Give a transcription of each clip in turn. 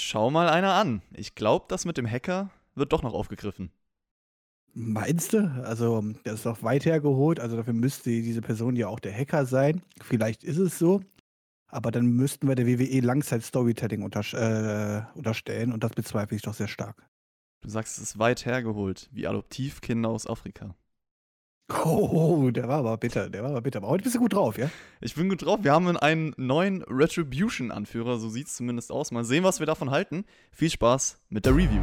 Schau mal einer an. Ich glaube, das mit dem Hacker wird doch noch aufgegriffen. Meinst du? Also, das ist doch weit hergeholt. Also, dafür müsste diese Person ja auch der Hacker sein. Vielleicht ist es so. Aber dann müssten wir der WWE Langzeit-Storytelling unter, äh, unterstellen und das bezweifle ich doch sehr stark. Du sagst, es ist weit hergeholt, wie Adoptivkinder aus Afrika. Oh, der war aber bitter, der war aber bitter. Aber heute bist du gut drauf, ja? Ich bin gut drauf. Wir haben einen neuen Retribution-Anführer, so sieht es zumindest aus. Mal sehen, was wir davon halten. Viel Spaß mit der Review.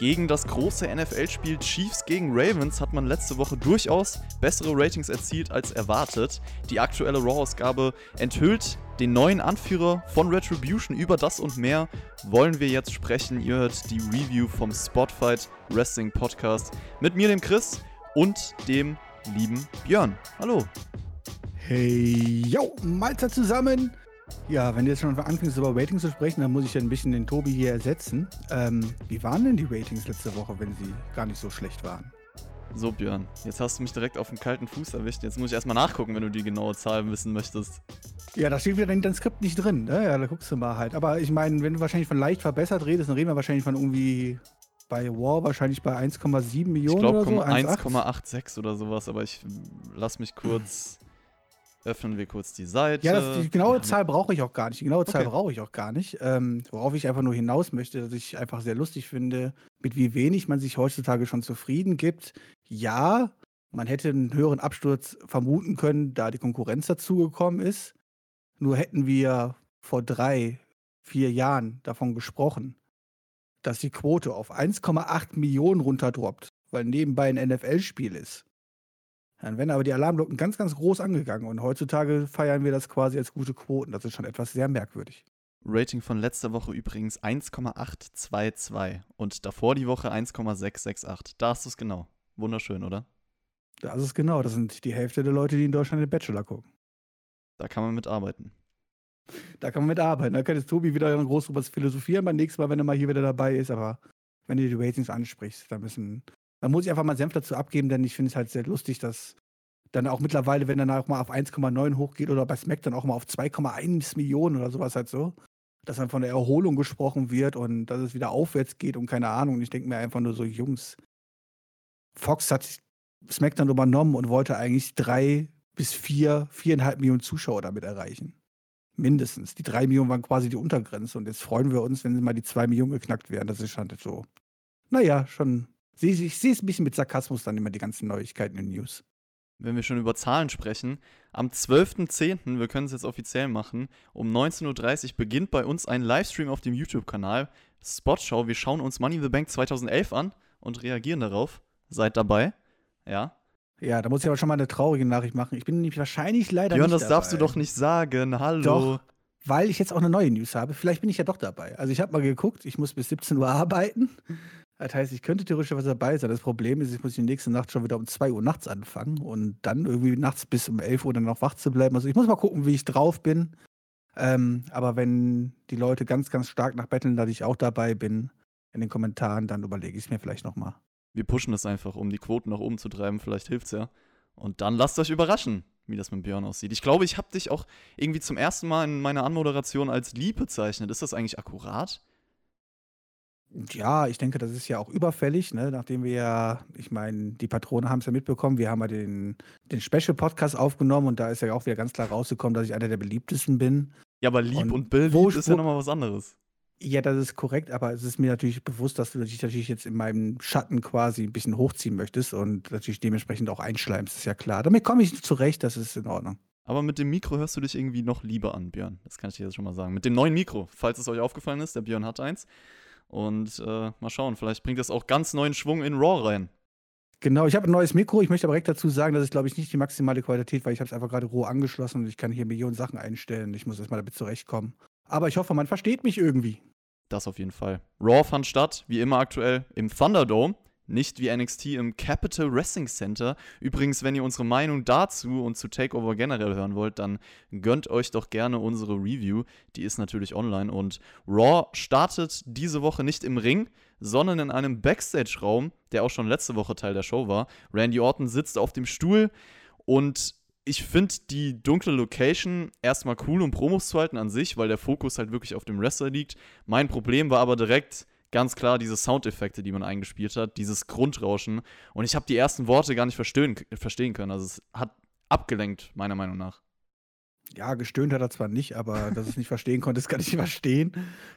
Gegen das große NFL-Spiel Chiefs gegen Ravens hat man letzte Woche durchaus bessere Ratings erzielt als erwartet. Die aktuelle Raw-Ausgabe enthüllt den neuen Anführer von Retribution. Über das und mehr wollen wir jetzt sprechen. Ihr hört die Review vom Spotfight Wrestling Podcast mit mir, dem Chris, und dem lieben Björn. Hallo. Hey, yo, Malzer zusammen. Ja, wenn du jetzt schon anfängst, über Ratings zu sprechen, dann muss ich ja ein bisschen den Tobi hier ersetzen. Ähm, wie waren denn die Ratings letzte Woche, wenn sie gar nicht so schlecht waren? So, Björn, jetzt hast du mich direkt auf den kalten Fuß erwischt. Jetzt muss ich erstmal nachgucken, wenn du die genaue Zahl wissen möchtest. Ja, da steht wieder in deinem Skript nicht drin. Ne? Ja, da guckst du mal halt. Aber ich meine, wenn du wahrscheinlich von leicht verbessert redest, dann reden wir wahrscheinlich von irgendwie bei War wahrscheinlich bei 1,7 Millionen ich glaub, oder so. 1,86 oder sowas, aber ich lass mich kurz. Öffnen wir kurz die Seite. Ja, das, die genaue Zahl brauche ich auch gar nicht. Die genaue Zahl okay. brauche ich auch gar nicht. Ähm, worauf ich einfach nur hinaus möchte, dass ich einfach sehr lustig finde, mit wie wenig man sich heutzutage schon zufrieden gibt. Ja, man hätte einen höheren Absturz vermuten können, da die Konkurrenz dazugekommen ist. Nur hätten wir vor drei, vier Jahren davon gesprochen, dass die Quote auf 1,8 Millionen runterdroppt, weil nebenbei ein NFL-Spiel ist. Dann wären aber die Alarmglocken ganz, ganz groß angegangen und heutzutage feiern wir das quasi als gute Quoten. Das ist schon etwas sehr merkwürdig. Rating von letzter Woche übrigens 1,822 und davor die Woche 1,668. Da ist es genau. Wunderschön, oder? Das ist genau. Das sind die Hälfte der Leute, die in Deutschland den Bachelor gucken. Da kann man mitarbeiten. Da kann man mitarbeiten. Da kann jetzt Tobi wieder groß drüber philosophieren beim nächsten Mal, wenn er mal hier wieder dabei ist. Aber wenn du die Ratings ansprichst, dann müssen, dann muss ich einfach mal Senf dazu abgeben, denn ich finde es halt sehr lustig, dass dann auch mittlerweile, wenn dann auch mal auf 1,9 hochgeht oder bei Smack dann auch mal auf 2,1 Millionen oder sowas halt so, dass dann von der Erholung gesprochen wird und dass es wieder aufwärts geht und keine Ahnung. Ich denke mir einfach nur so, Jungs, Fox hat SmackDown übernommen und wollte eigentlich drei bis vier, viereinhalb Millionen Zuschauer damit erreichen. Mindestens. Die drei Millionen waren quasi die Untergrenze und jetzt freuen wir uns, wenn mal die zwei Millionen geknackt werden. Das ist halt so. Naja, schon. Ich sehe es ein bisschen mit Sarkasmus dann immer, die ganzen Neuigkeiten in News. Wenn wir schon über Zahlen sprechen, am 12.10., wir können es jetzt offiziell machen, um 19.30 Uhr beginnt bei uns ein Livestream auf dem YouTube-Kanal Spotshow. Wir schauen uns Money in the Bank 2011 an und reagieren darauf. Seid dabei. Ja. Ja, da muss ich aber schon mal eine traurige Nachricht machen. Ich bin nämlich wahrscheinlich leider Björn, nicht das darfst du doch nicht sagen. Hallo. Doch, weil ich jetzt auch eine neue News habe. Vielleicht bin ich ja doch dabei. Also ich habe mal geguckt, ich muss bis 17 Uhr arbeiten. Das heißt, ich könnte theoretisch was dabei sein. Das Problem ist, ich muss die nächste Nacht schon wieder um 2 Uhr nachts anfangen und dann irgendwie nachts bis um 11 Uhr dann noch wach zu bleiben. Also ich muss mal gucken, wie ich drauf bin. Ähm, aber wenn die Leute ganz, ganz stark nach betteln, dass ich auch dabei bin in den Kommentaren, dann überlege ich es mir vielleicht nochmal. Wir pushen das einfach, um die Quoten nach oben zu treiben. Vielleicht hilft es ja. Und dann lasst euch überraschen, wie das mit Björn aussieht. Ich glaube, ich habe dich auch irgendwie zum ersten Mal in meiner Anmoderation als lieb bezeichnet. Ist das eigentlich akkurat? Ja, ich denke, das ist ja auch überfällig, ne? nachdem wir ja, ich meine, die Patronen haben es ja mitbekommen, wir haben ja den, den Special-Podcast aufgenommen und da ist ja auch wieder ganz klar rausgekommen, dass ich einer der beliebtesten bin. Ja, aber lieb und, und Bill ist ja nochmal was anderes. Ja, das ist korrekt, aber es ist mir natürlich bewusst, dass du dich natürlich jetzt in meinem Schatten quasi ein bisschen hochziehen möchtest und natürlich dementsprechend auch einschleimst, ist ja klar. Damit komme ich zurecht, das ist in Ordnung. Aber mit dem Mikro hörst du dich irgendwie noch lieber an, Björn. Das kann ich dir jetzt schon mal sagen. Mit dem neuen Mikro, falls es euch aufgefallen ist, der Björn hat eins. Und äh, mal schauen, vielleicht bringt das auch ganz neuen Schwung in Raw rein. Genau, ich habe ein neues Mikro. Ich möchte aber direkt dazu sagen, das ist, glaube ich, nicht die maximale Qualität, weil ich habe es einfach gerade roh angeschlossen und ich kann hier Millionen Sachen einstellen. Ich muss erstmal damit zurechtkommen. Aber ich hoffe, man versteht mich irgendwie. Das auf jeden Fall. Raw fand statt, wie immer aktuell, im Thunderdome nicht wie NXT im Capital Wrestling Center. Übrigens, wenn ihr unsere Meinung dazu und zu Takeover generell hören wollt, dann gönnt euch doch gerne unsere Review. Die ist natürlich online. Und Raw startet diese Woche nicht im Ring, sondern in einem Backstage-Raum, der auch schon letzte Woche Teil der Show war. Randy Orton sitzt auf dem Stuhl und ich finde die dunkle Location erstmal cool, um Promos zu halten an sich, weil der Fokus halt wirklich auf dem Wrestler liegt. Mein Problem war aber direkt ganz klar diese Soundeffekte, die man eingespielt hat, dieses Grundrauschen. Und ich habe die ersten Worte gar nicht verstehen, verstehen können. Also es hat abgelenkt, meiner Meinung nach. Ja, gestöhnt hat er zwar nicht, aber dass es nicht verstehen konnte, das kann ich nicht verstehen.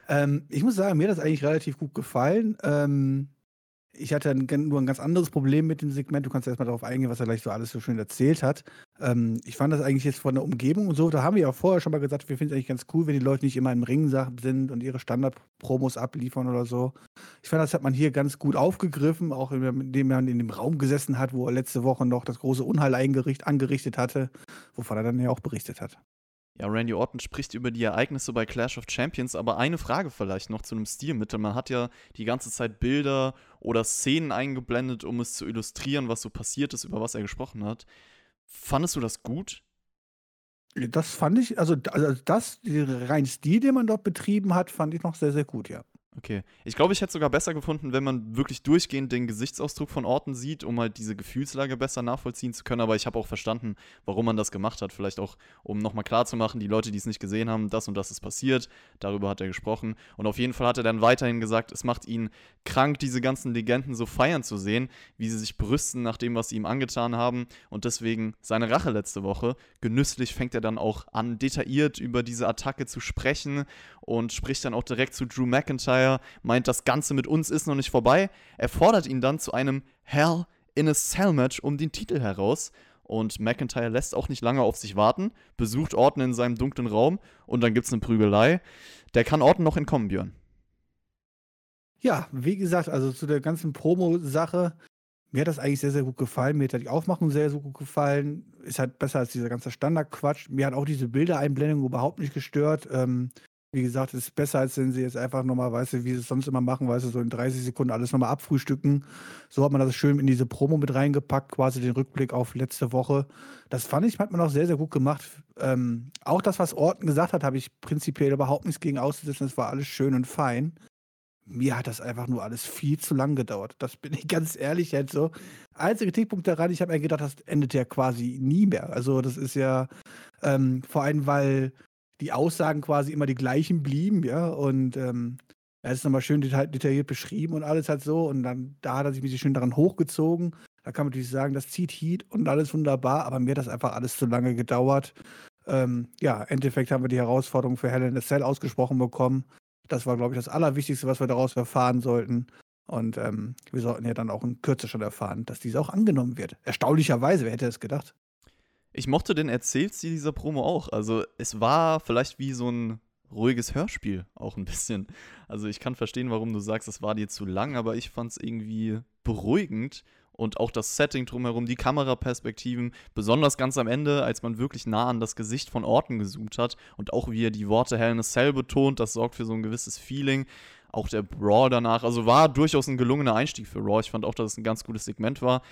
Ähm, ich muss sagen, mir hat das eigentlich relativ gut gefallen. Ähm, ich hatte nur ein ganz anderes Problem mit dem Segment. Du kannst erstmal darauf eingehen, was er gleich so alles so schön erzählt hat. Ähm, ich fand das eigentlich jetzt von der Umgebung und so, da haben wir ja vorher schon mal gesagt, wir finden es eigentlich ganz cool, wenn die Leute nicht immer im Ring sind und ihre Standard-Promos abliefern oder so. Ich fand, das hat man hier ganz gut aufgegriffen, auch indem man in dem Raum gesessen hat, wo er letzte Woche noch das große Unheil angerichtet hatte, wovon er dann ja auch berichtet hat. Ja, Randy Orton spricht über die Ereignisse bei Clash of Champions, aber eine Frage vielleicht noch zu einem Stilmittel. Man hat ja die ganze Zeit Bilder oder Szenen eingeblendet, um es zu illustrieren, was so passiert ist, über was er gesprochen hat. Fandest du das gut? Das fand ich, also, also das, rein Stil, den man dort betrieben hat, fand ich noch sehr, sehr gut, ja. Okay. Ich glaube, ich hätte es sogar besser gefunden, wenn man wirklich durchgehend den Gesichtsausdruck von Orten sieht, um halt diese Gefühlslage besser nachvollziehen zu können. Aber ich habe auch verstanden, warum man das gemacht hat. Vielleicht auch, um nochmal klarzumachen, die Leute, die es nicht gesehen haben, das und das ist passiert. Darüber hat er gesprochen. Und auf jeden Fall hat er dann weiterhin gesagt, es macht ihn krank, diese ganzen Legenden so feiern zu sehen, wie sie sich brüsten nach dem, was sie ihm angetan haben. Und deswegen seine Rache letzte Woche. Genüsslich fängt er dann auch an, detailliert über diese Attacke zu sprechen und spricht dann auch direkt zu Drew McIntyre, meint, das Ganze mit uns ist noch nicht vorbei. Er fordert ihn dann zu einem Hell in a Cell Match um den Titel heraus. Und McIntyre lässt auch nicht lange auf sich warten, besucht Orton in seinem dunklen Raum und dann gibt es eine Prügelei. Der kann Orton noch entkommen, Björn. Ja, wie gesagt, also zu der ganzen Promo-Sache, mir hat das eigentlich sehr, sehr gut gefallen. Mir hat die Aufmachung sehr, sehr gut gefallen. Ist halt besser als dieser ganze Standardquatsch. Mir hat auch diese Bildereinblendung überhaupt nicht gestört. Ähm, wie gesagt, es ist besser, als wenn sie jetzt einfach nochmal, weißt du, wie sie es sonst immer machen, weißt du, so in 30 Sekunden alles nochmal abfrühstücken. So hat man das schön in diese Promo mit reingepackt, quasi den Rückblick auf letzte Woche. Das fand ich, hat man auch sehr, sehr gut gemacht. Ähm, auch das, was Orton gesagt hat, habe ich prinzipiell überhaupt nichts gegen auszusetzen. Das war alles schön und fein. Mir hat das einfach nur alles viel zu lang gedauert. Das bin ich ganz ehrlich jetzt so. Einziger Kritikpunkt daran, ich habe mir gedacht, das endet ja quasi nie mehr. Also, das ist ja ähm, vor allem, weil die Aussagen quasi immer die gleichen blieben, ja. Und ähm, er ist nochmal schön detail detailliert beschrieben und alles halt so. Und dann, da hat er sich ein bisschen schön daran hochgezogen. Da kann man natürlich sagen, das zieht Heat und alles wunderbar, aber mir hat das einfach alles zu lange gedauert. Ähm, ja, im Endeffekt haben wir die Herausforderung für Helen in Cell ausgesprochen bekommen. Das war, glaube ich, das Allerwichtigste, was wir daraus erfahren sollten. Und ähm, wir sollten ja dann auch in Kürze schon erfahren, dass dies auch angenommen wird. Erstaunlicherweise, wer hätte es gedacht? Ich mochte den Erzählstil dieser Promo auch. Also es war vielleicht wie so ein ruhiges Hörspiel auch ein bisschen. Also ich kann verstehen, warum du sagst, es war dir zu lang, aber ich fand es irgendwie beruhigend und auch das Setting drumherum, die Kameraperspektiven, besonders ganz am Ende, als man wirklich nah an das Gesicht von Orten gezoomt hat und auch wie er die Worte Hell in a Cell betont, das sorgt für so ein gewisses Feeling. Auch der Brawl danach, also war durchaus ein gelungener Einstieg für Raw. Ich fand auch, dass es ein ganz gutes Segment war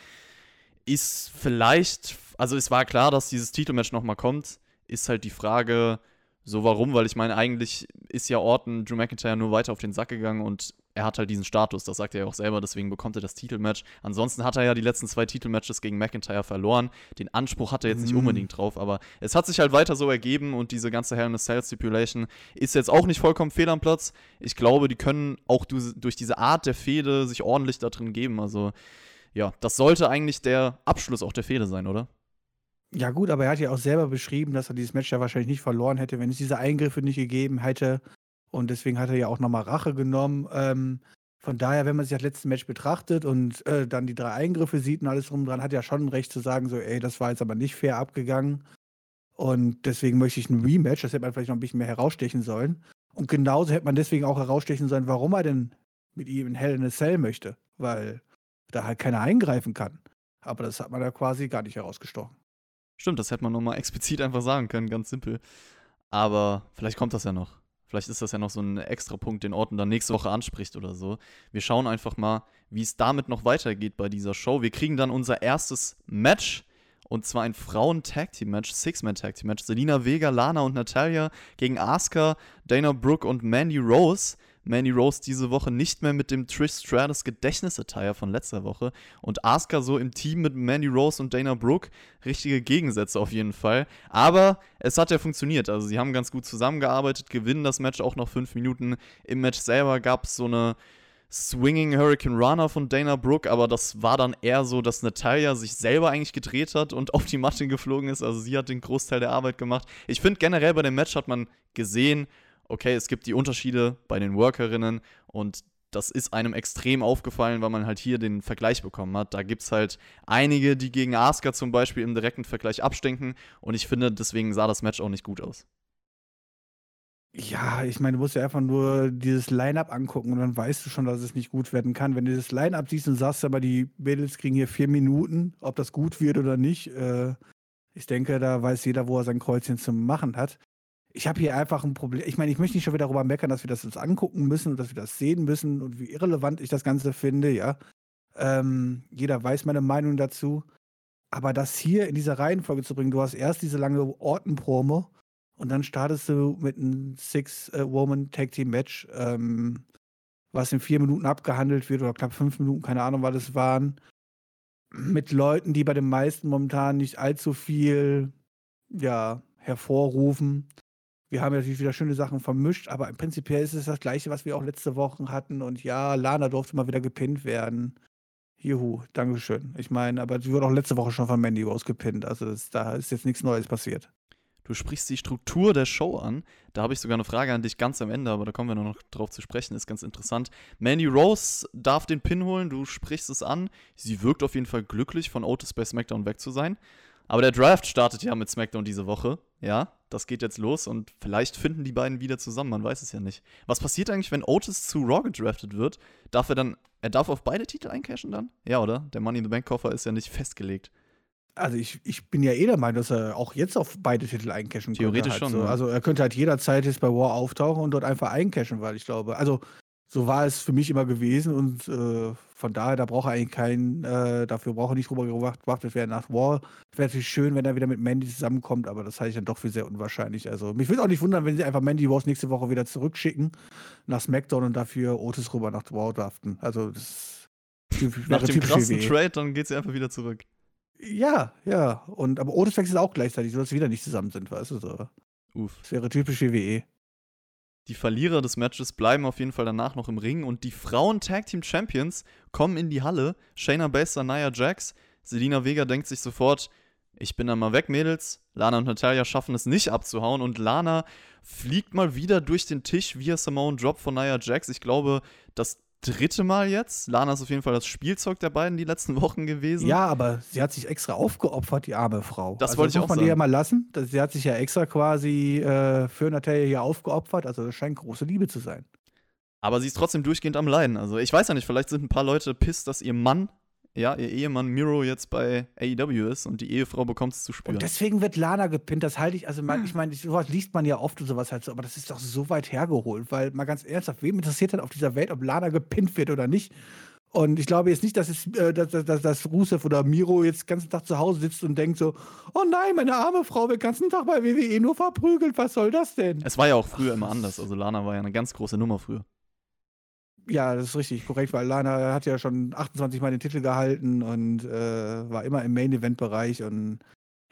ist vielleicht, also es war klar, dass dieses Titelmatch nochmal kommt, ist halt die Frage, so warum, weil ich meine, eigentlich ist ja Orton Drew McIntyre nur weiter auf den Sack gegangen und er hat halt diesen Status, das sagt er ja auch selber, deswegen bekommt er das Titelmatch. Ansonsten hat er ja die letzten zwei Titelmatches gegen McIntyre verloren. Den Anspruch hat er jetzt nicht mm. unbedingt drauf, aber es hat sich halt weiter so ergeben und diese ganze Hell in a Cell Stipulation ist jetzt auch nicht vollkommen fehl am Platz. Ich glaube, die können auch durch diese Art der Fehde sich ordentlich da drin geben. Also ja, das sollte eigentlich der Abschluss auch der Fehde sein, oder? Ja, gut, aber er hat ja auch selber beschrieben, dass er dieses Match ja wahrscheinlich nicht verloren hätte, wenn es diese Eingriffe nicht gegeben hätte. Und deswegen hat er ja auch nochmal Rache genommen. Ähm, von daher, wenn man sich das letzte Match betrachtet und äh, dann die drei Eingriffe sieht und alles drum dran, hat er ja schon ein Recht zu sagen, so, ey, das war jetzt aber nicht fair abgegangen. Und deswegen möchte ich ein Rematch, das hätte man vielleicht noch ein bisschen mehr herausstechen sollen. Und genauso hätte man deswegen auch herausstechen sollen, warum er denn mit ihm in Hell in a Cell möchte. Weil da halt keiner eingreifen kann. Aber das hat man ja quasi gar nicht herausgestochen. Stimmt, das hätte man nochmal explizit einfach sagen können, ganz simpel. Aber vielleicht kommt das ja noch. Vielleicht ist das ja noch so ein extra Punkt, den Orton dann nächste Woche anspricht oder so. Wir schauen einfach mal, wie es damit noch weitergeht bei dieser Show. Wir kriegen dann unser erstes Match. Und zwar ein Frauen-Tag-Team-Match, Six-Man-Tag-Team-Match. Selina Vega, Lana und Natalia gegen Asuka, Dana Brooke und Mandy Rose. Mandy Rose diese Woche nicht mehr mit dem Trish Stratus Gedächtnisattire von letzter Woche und Asuka so im Team mit Mandy Rose und Dana Brooke. Richtige Gegensätze auf jeden Fall. Aber es hat ja funktioniert. Also sie haben ganz gut zusammengearbeitet, gewinnen das Match auch noch fünf Minuten. Im Match selber gab es so eine Swinging Hurricane Runner von Dana Brooke, aber das war dann eher so, dass Natalia sich selber eigentlich gedreht hat und auf die Matte geflogen ist. Also sie hat den Großteil der Arbeit gemacht. Ich finde generell bei dem Match hat man gesehen, okay, es gibt die Unterschiede bei den Workerinnen und das ist einem extrem aufgefallen, weil man halt hier den Vergleich bekommen hat. Da gibt es halt einige, die gegen Asuka zum Beispiel im direkten Vergleich abstinken und ich finde, deswegen sah das Match auch nicht gut aus. Ja, ich meine, du musst ja einfach nur dieses Line-Up angucken und dann weißt du schon, dass es nicht gut werden kann. Wenn du das Line-Up siehst und sagst, aber die Mädels kriegen hier vier Minuten, ob das gut wird oder nicht, äh, ich denke, da weiß jeder, wo er sein Kreuzchen zu machen hat ich habe hier einfach ein Problem. Ich meine, ich möchte nicht schon wieder darüber meckern, dass wir das uns angucken müssen und dass wir das sehen müssen und wie irrelevant ich das Ganze finde, ja. Ähm, jeder weiß meine Meinung dazu. Aber das hier in dieser Reihenfolge zu bringen, du hast erst diese lange Orten-Promo und dann startest du mit einem Six-Woman-Tag-Team-Match, ähm, was in vier Minuten abgehandelt wird oder knapp fünf Minuten, keine Ahnung, was es waren. Mit Leuten, die bei den meisten momentan nicht allzu viel ja, hervorrufen. Wir haben natürlich wieder schöne Sachen vermischt, aber im Prinzip ist es das Gleiche, was wir auch letzte Woche hatten. Und ja, Lana durfte mal wieder gepinnt werden. Juhu, Dankeschön. Ich meine, aber sie wurde auch letzte Woche schon von Mandy Rose gepinnt. Also das, da ist jetzt nichts Neues passiert. Du sprichst die Struktur der Show an. Da habe ich sogar eine Frage an dich ganz am Ende, aber da kommen wir noch drauf zu sprechen. Ist ganz interessant. Mandy Rose darf den Pin holen. Du sprichst es an. Sie wirkt auf jeden Fall glücklich, von Otis bei SmackDown weg zu sein. Aber der Draft startet ja mit SmackDown diese Woche. Ja, das geht jetzt los und vielleicht finden die beiden wieder zusammen, man weiß es ja nicht. Was passiert eigentlich, wenn Otis zu Raw gedraftet wird? Darf er dann, er darf auf beide Titel eincashen dann? Ja, oder? Der Money in the Bank Koffer ist ja nicht festgelegt. Also ich, ich bin ja eh der Meinung, dass er auch jetzt auf beide Titel eincashen könnte. Theoretisch halt schon. So. Ja. Also er könnte halt jederzeit jetzt bei War auftauchen und dort einfach eincashen, weil ich glaube, also so war es für mich immer gewesen und äh, von daher, da braucht er eigentlich keinen, äh, dafür braucht er nicht drüber gewartet werden nach War. Es wäre natürlich schön, wenn er wieder mit Mandy zusammenkommt, aber das halte ich dann doch für sehr unwahrscheinlich. Also mich würde auch nicht wundern, wenn sie einfach Mandy Wars nächste Woche wieder zurückschicken nach SmackDown und dafür Otis rüber nach War draften. Also das Nach dem krassen WWE. Trade, dann geht sie einfach wieder zurück. Ja, ja. Und aber Otis wechselt auch gleichzeitig, sodass sie wieder nicht zusammen sind, weißt du so. Uff. Das wäre typisch WWE. Die Verlierer des Matches bleiben auf jeden Fall danach noch im Ring und die Frauen Tag Team Champions kommen in die Halle. Shayna Baszler, Nia Jax. Selina Vega denkt sich sofort, ich bin dann mal weg, Mädels. Lana und Natalia schaffen es nicht abzuhauen und Lana fliegt mal wieder durch den Tisch via Simone Drop von Nia Jax. Ich glaube, das dritte Mal jetzt. Lana ist auf jeden Fall das Spielzeug der beiden die letzten Wochen gewesen. Ja, aber sie hat sich extra aufgeopfert, die arme Frau. Das also, wollte ich auch sagen. muss man ihr ja mal lassen. Sie hat sich ja extra quasi äh, für Natalia hier aufgeopfert. Also das scheint große Liebe zu sein. Aber sie ist trotzdem durchgehend am Leiden. Also ich weiß ja nicht, vielleicht sind ein paar Leute pisst, dass ihr Mann ja, ihr Ehemann Miro jetzt bei AEW ist und die Ehefrau bekommt es zu spüren. Und deswegen wird Lana gepinnt, das halte ich, also man, ich meine, sowas liest man ja oft und sowas halt so, aber das ist doch so weit hergeholt, weil mal ganz ernsthaft, wem interessiert denn auf dieser Welt, ob Lana gepinnt wird oder nicht? Und ich glaube jetzt nicht, dass, es, äh, dass, dass, dass Rusev oder Miro jetzt den ganzen Tag zu Hause sitzt und denkt so, oh nein, meine arme Frau wird den ganzen Tag bei WWE nur verprügelt, was soll das denn? Es war ja auch früher immer anders, also Lana war ja eine ganz große Nummer früher. Ja, das ist richtig korrekt, weil Lana hat ja schon 28 Mal den Titel gehalten und äh, war immer im Main-Event-Bereich. Und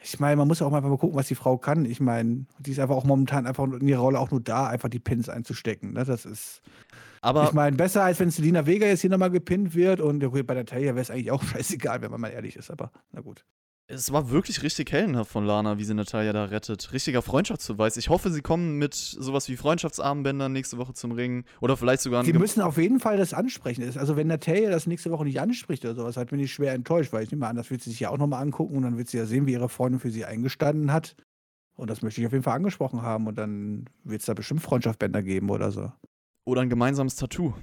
ich meine, man muss ja auch mal gucken, was die Frau kann. Ich meine, die ist einfach auch momentan einfach in ihrer Rolle auch nur da, einfach die Pins einzustecken. Ne? Das ist. Aber ich meine, besser als wenn Selina Vega jetzt hier nochmal gepinnt wird. Und okay, bei der Talia wäre es eigentlich auch scheißegal, wenn man mal ehrlich ist. Aber na gut es war wirklich richtig heldenhaft von Lana, wie sie Natalia da rettet. Richtiger Freundschaftsbeweis. Ich hoffe, sie kommen mit sowas wie Freundschaftsarmbändern nächste Woche zum Ring. Oder vielleicht sogar Sie müssen auf jeden Fall das ansprechen. Also, wenn Natalia das nächste Woche nicht anspricht oder sowas, halt bin ich schwer enttäuscht, weil ich nehme an, das wird sie sich ja auch nochmal angucken und dann wird sie ja sehen, wie ihre Freundin für sie eingestanden hat. Und das möchte ich auf jeden Fall angesprochen haben und dann wird es da bestimmt Freundschaftsbänder geben oder so. Oder ein gemeinsames Tattoo.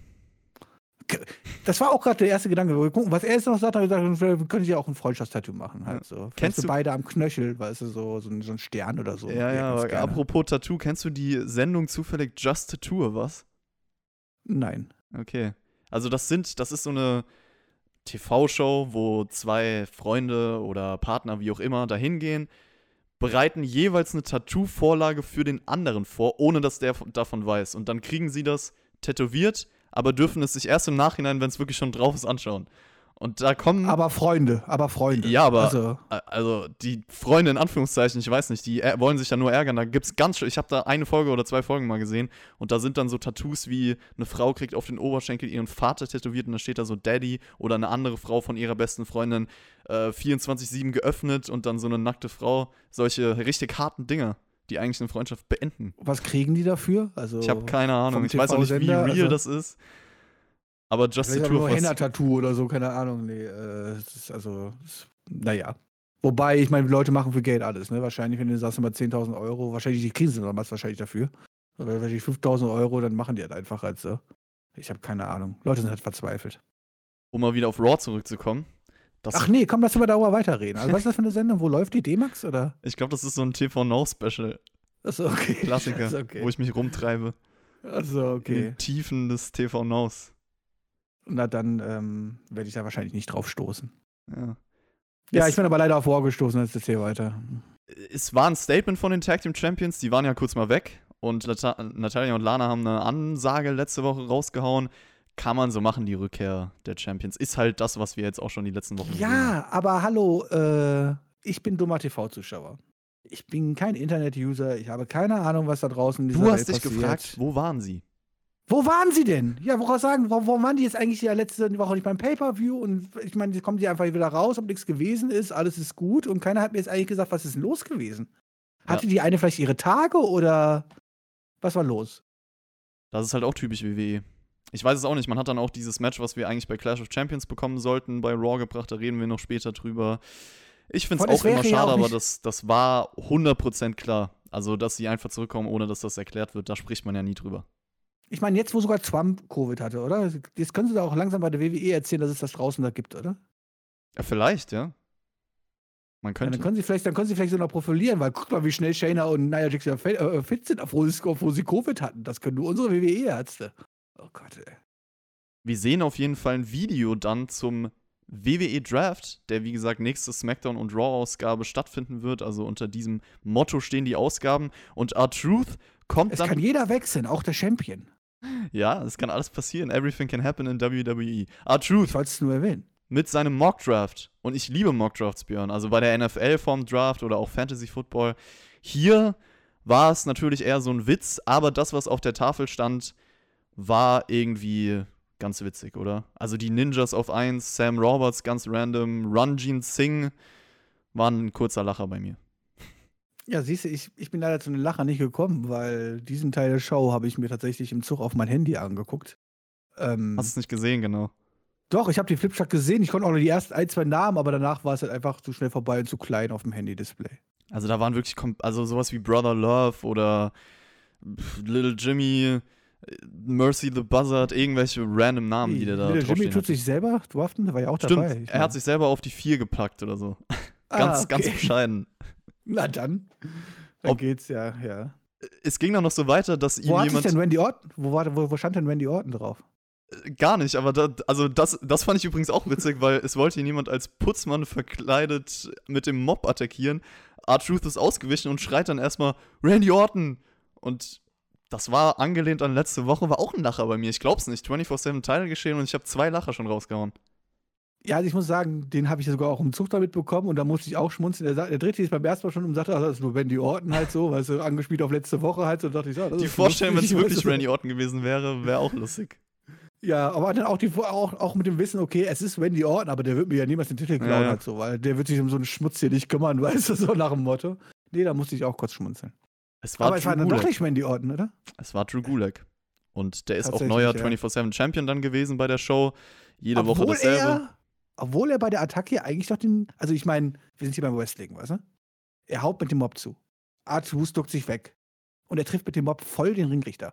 Das war auch gerade der erste Gedanke. Wir gucken, was er jetzt noch sagt, hat er gesagt, wir können ja auch ein Freundschaftstattoo machen. Halt so. Kennst du du- beide am Knöchel, weißt du, so, so, ein, so ein Stern oder so. Ja, Wir ja, aber gerne. apropos Tattoo, kennst du die Sendung zufällig Just Tattoo, oder was? Nein. Okay. Also das sind, das ist so eine TV-Show, wo zwei Freunde oder Partner, wie auch immer, dahin gehen, bereiten jeweils eine Tattoo-Vorlage für den anderen vor, ohne dass der von- davon weiß. Und dann kriegen sie das tätowiert, aber dürfen es sich erst im Nachhinein, wenn es wirklich schon drauf ist, anschauen. Und da kommen. Aber Freunde, aber Freunde. Ja, aber- Also, also die Freunde in Anführungszeichen, ich weiß nicht, die wollen sich ja nur ärgern. Da gibt's ganz, sch- ich habe da eine Folge oder zwei Folgen mal gesehen und da sind dann so Tattoos wie eine Frau kriegt auf den Oberschenkel ihren Vater tätowiert und da steht da so Daddy oder eine andere Frau von ihrer besten Freundin äh, 24/7 geöffnet und dann so eine nackte Frau. Solche richtig harten Dinger, die eigentlich eine Freundschaft beenden. was kriegen die dafür? Also, Ich habe keine Ahnung. Ich weiß auch nicht, wie real also- das ist. Aber Just Vielleicht auch Tattoo nur was- Henna-Tattoo oder so, keine Ahnung. Nee, äh, also, naja. Wobei, ich meine, Leute machen für Geld alles, ne? Wahrscheinlich, wenn du sagst immer 10.000 Euro, wahrscheinlich, die kriegen sie damals wahrscheinlich dafür. Oder wahrscheinlich 5.000 Euro, dann machen die halt einfach als so. Ich habe keine Ahnung. Leute sind halt verzweifelt. um mal wieder auf Raw zurückzukommen. Das, Ach nee, komm, lass mal darüber weiterreden. Also, was ist das für eine Sendung? Wo läuft die? D-Max oder? Ich glaube, das ist so ein TV Now Special. Achso, okay. Klassiker, Ist okay. wo ich mich rumtreibe. Achso, In okay. den Tiefen des TV Nows. Na, dann ähm, werde ich da wahrscheinlich nicht drauf stoßen. Ja. Ja, Es- ich bin aber leider auf War gestoßen, jetzt erzähl weiter. Es war ein Statement von den Tag Team Champions, die waren ja kurz mal weg. Und Nata Natalia und Lana haben eine Ansage letzte Woche rausgehauen. Kann man so machen, die Rückkehr der Champions. Ist halt das, was wir jetzt auch schon die letzten Wochen gesehen haben. Ja, aber hallo, äh, ich bin dummer TV-Zuschauer. Ich bin kein Internet-User, ich habe keine Ahnung, was da draußen in dieser Du hast Welt dich passiert. gefragt, wo waren sie? Wo waren sie denn? Ja, woraus sagen, warum, waren die jetzt eigentlich ja letzte Woche nicht beim Pay-Per-View? Und ich meine, die kommen die einfach wieder raus, ob nichts gewesen ist, alles ist gut und keiner hat mir jetzt eigentlich gesagt, was ist denn los gewesen? Hatte die eine vielleicht ihre Tage oder was war los? Das ist halt auch typisch WWE. Ich weiß es auch nicht. Man hat dann auch dieses Match, was wir eigentlich bei Clash of Champions bekommen sollten, bei Raw gebracht. Da reden wir noch später drüber. Ich finde es auch immer ja schade, auch aber das, das war 100% klar. Also, dass sie einfach zurückkommen, ohne dass das erklärt wird, da spricht man ja nie drüber. Ich meine, jetzt, wo sogar Trump Covid hatte, oder? Jetzt können sie da auch langsam bei der WWE erzählen, dass es das draußen da gibt, oder? Ja, vielleicht, ja. Man Ja, könnte. dann können sie vielleicht, dann können sie vielleicht so noch profilieren, weil guck mal, wie schnell Shayna und Nia Jax ja fit, äh, fit sind, obwohl sie, obwohl sie Covid hatten. Das können nur unsere WWE-Ärzte. Oh Gott, ey. Wir sehen auf jeden Fall ein Video dann zum WWE Draft, der wie gesagt nächste SmackDown und Raw-Ausgabe stattfinden wird. Also unter diesem Motto stehen die Ausgaben. Und R-Truth kommt Es dann. kann jeder wechseln, auch der Champion. ja, es kann alles passieren. Everything can happen in WWE. R-Truth Ich wollte es nur erwähnen. mit seinem Mock Draft. Und ich liebe Mock Drafts, Björn. Also bei der NFL vom Draft oder auch Fantasy Football. Hier war es natürlich eher so ein Witz, aber das, was auf der Tafel stand, war irgendwie ganz witzig, oder? Also die Ninjas auf 1, Sam Roberts ganz random, Ranjin Singh waren ein kurzer Lacher bei mir. Ja, siehst du, ich, ich bin leider zu den Lacher nicht gekommen, weil diesen Teil der Show habe ich mir tatsächlich im Zug auf mein Handy angeguckt. Ähm, Hast du es nicht gesehen, genau. doch, ich habe die Flipchart gesehen. Ich konnte auch nur die ersten ein, zwei Namen, aber danach war es halt einfach zu schnell vorbei und zu klein auf dem Handy-Display. Also da waren wirklich, also sowas wie Brother Love oder Little Jimmy, Mercy the Buzzard, irgendwelche random Namen, die der da der Jimmy tut hat. sich selber draften, der war ja auch Stimmt, dabei. Er hat sich selber auf die 4 gepackt oder so. Ah, Ganz, ganz okay. bescheiden. Na dann. Dann Ob- geht's ja, ja. Es ging dann noch so weiter, dass ihm Wo hat sich jemand. denn Randy Orton? Wo, war, wo, wo stand denn Randy Orton drauf? Gar nicht, aber da, also das, das fand ich übrigens auch witzig, weil es wollte ihn jemand als Putzmann verkleidet mit dem Mob attackieren. R-Truth ist ausgewichen und schreit dann erstmal Randy Orton. Und das war angelehnt an letzte Woche, war auch ein Lacher bei mir. Ich glaub's nicht. 24-7 Teile geschehen und ich habe zwei Lacher schon rausgehauen. Ja, also ich muss sagen, den habe ich sogar auch im Zug damit bekommen und da musste ich auch schmunzeln. Der, der drehte sich beim ersten Mal schon um und sagte, ach, das ist nur Randy Orton halt so, weißt du, angespielt auf letzte Woche halt so. Da dachte ich, ja, das Die Vorstellung, wenn es wirklich. Randy Orton gewesen wäre, wäre auch lustig. Ja, aber dann auch, die, auch, auch mit dem Wissen, okay, es ist Randy Orton, aber der wird mir ja niemals den Titel klauen Ja, ja. halt so, weil der wird sich um so einen Schmutz hier nicht kümmern, weißt du, so nach dem Motto. Nee, da musste ich auch kurz schmunzeln. Es war aber es war Drew dann doch Gulak. nicht Randy Orton, oder? Es war Drew Gulak. Und der ist auch neuer ja. 24-7 Champion dann gewesen bei der Show. Jede Woche dasselbe. Er, obwohl er bei der Attacke eigentlich doch den. Also, ich meine, wir sind hier beim Wrestling, weißt du? Er haut mit dem Mob zu. Artus duckt sich weg. Und er trifft mit dem Mob voll den Ringrichter.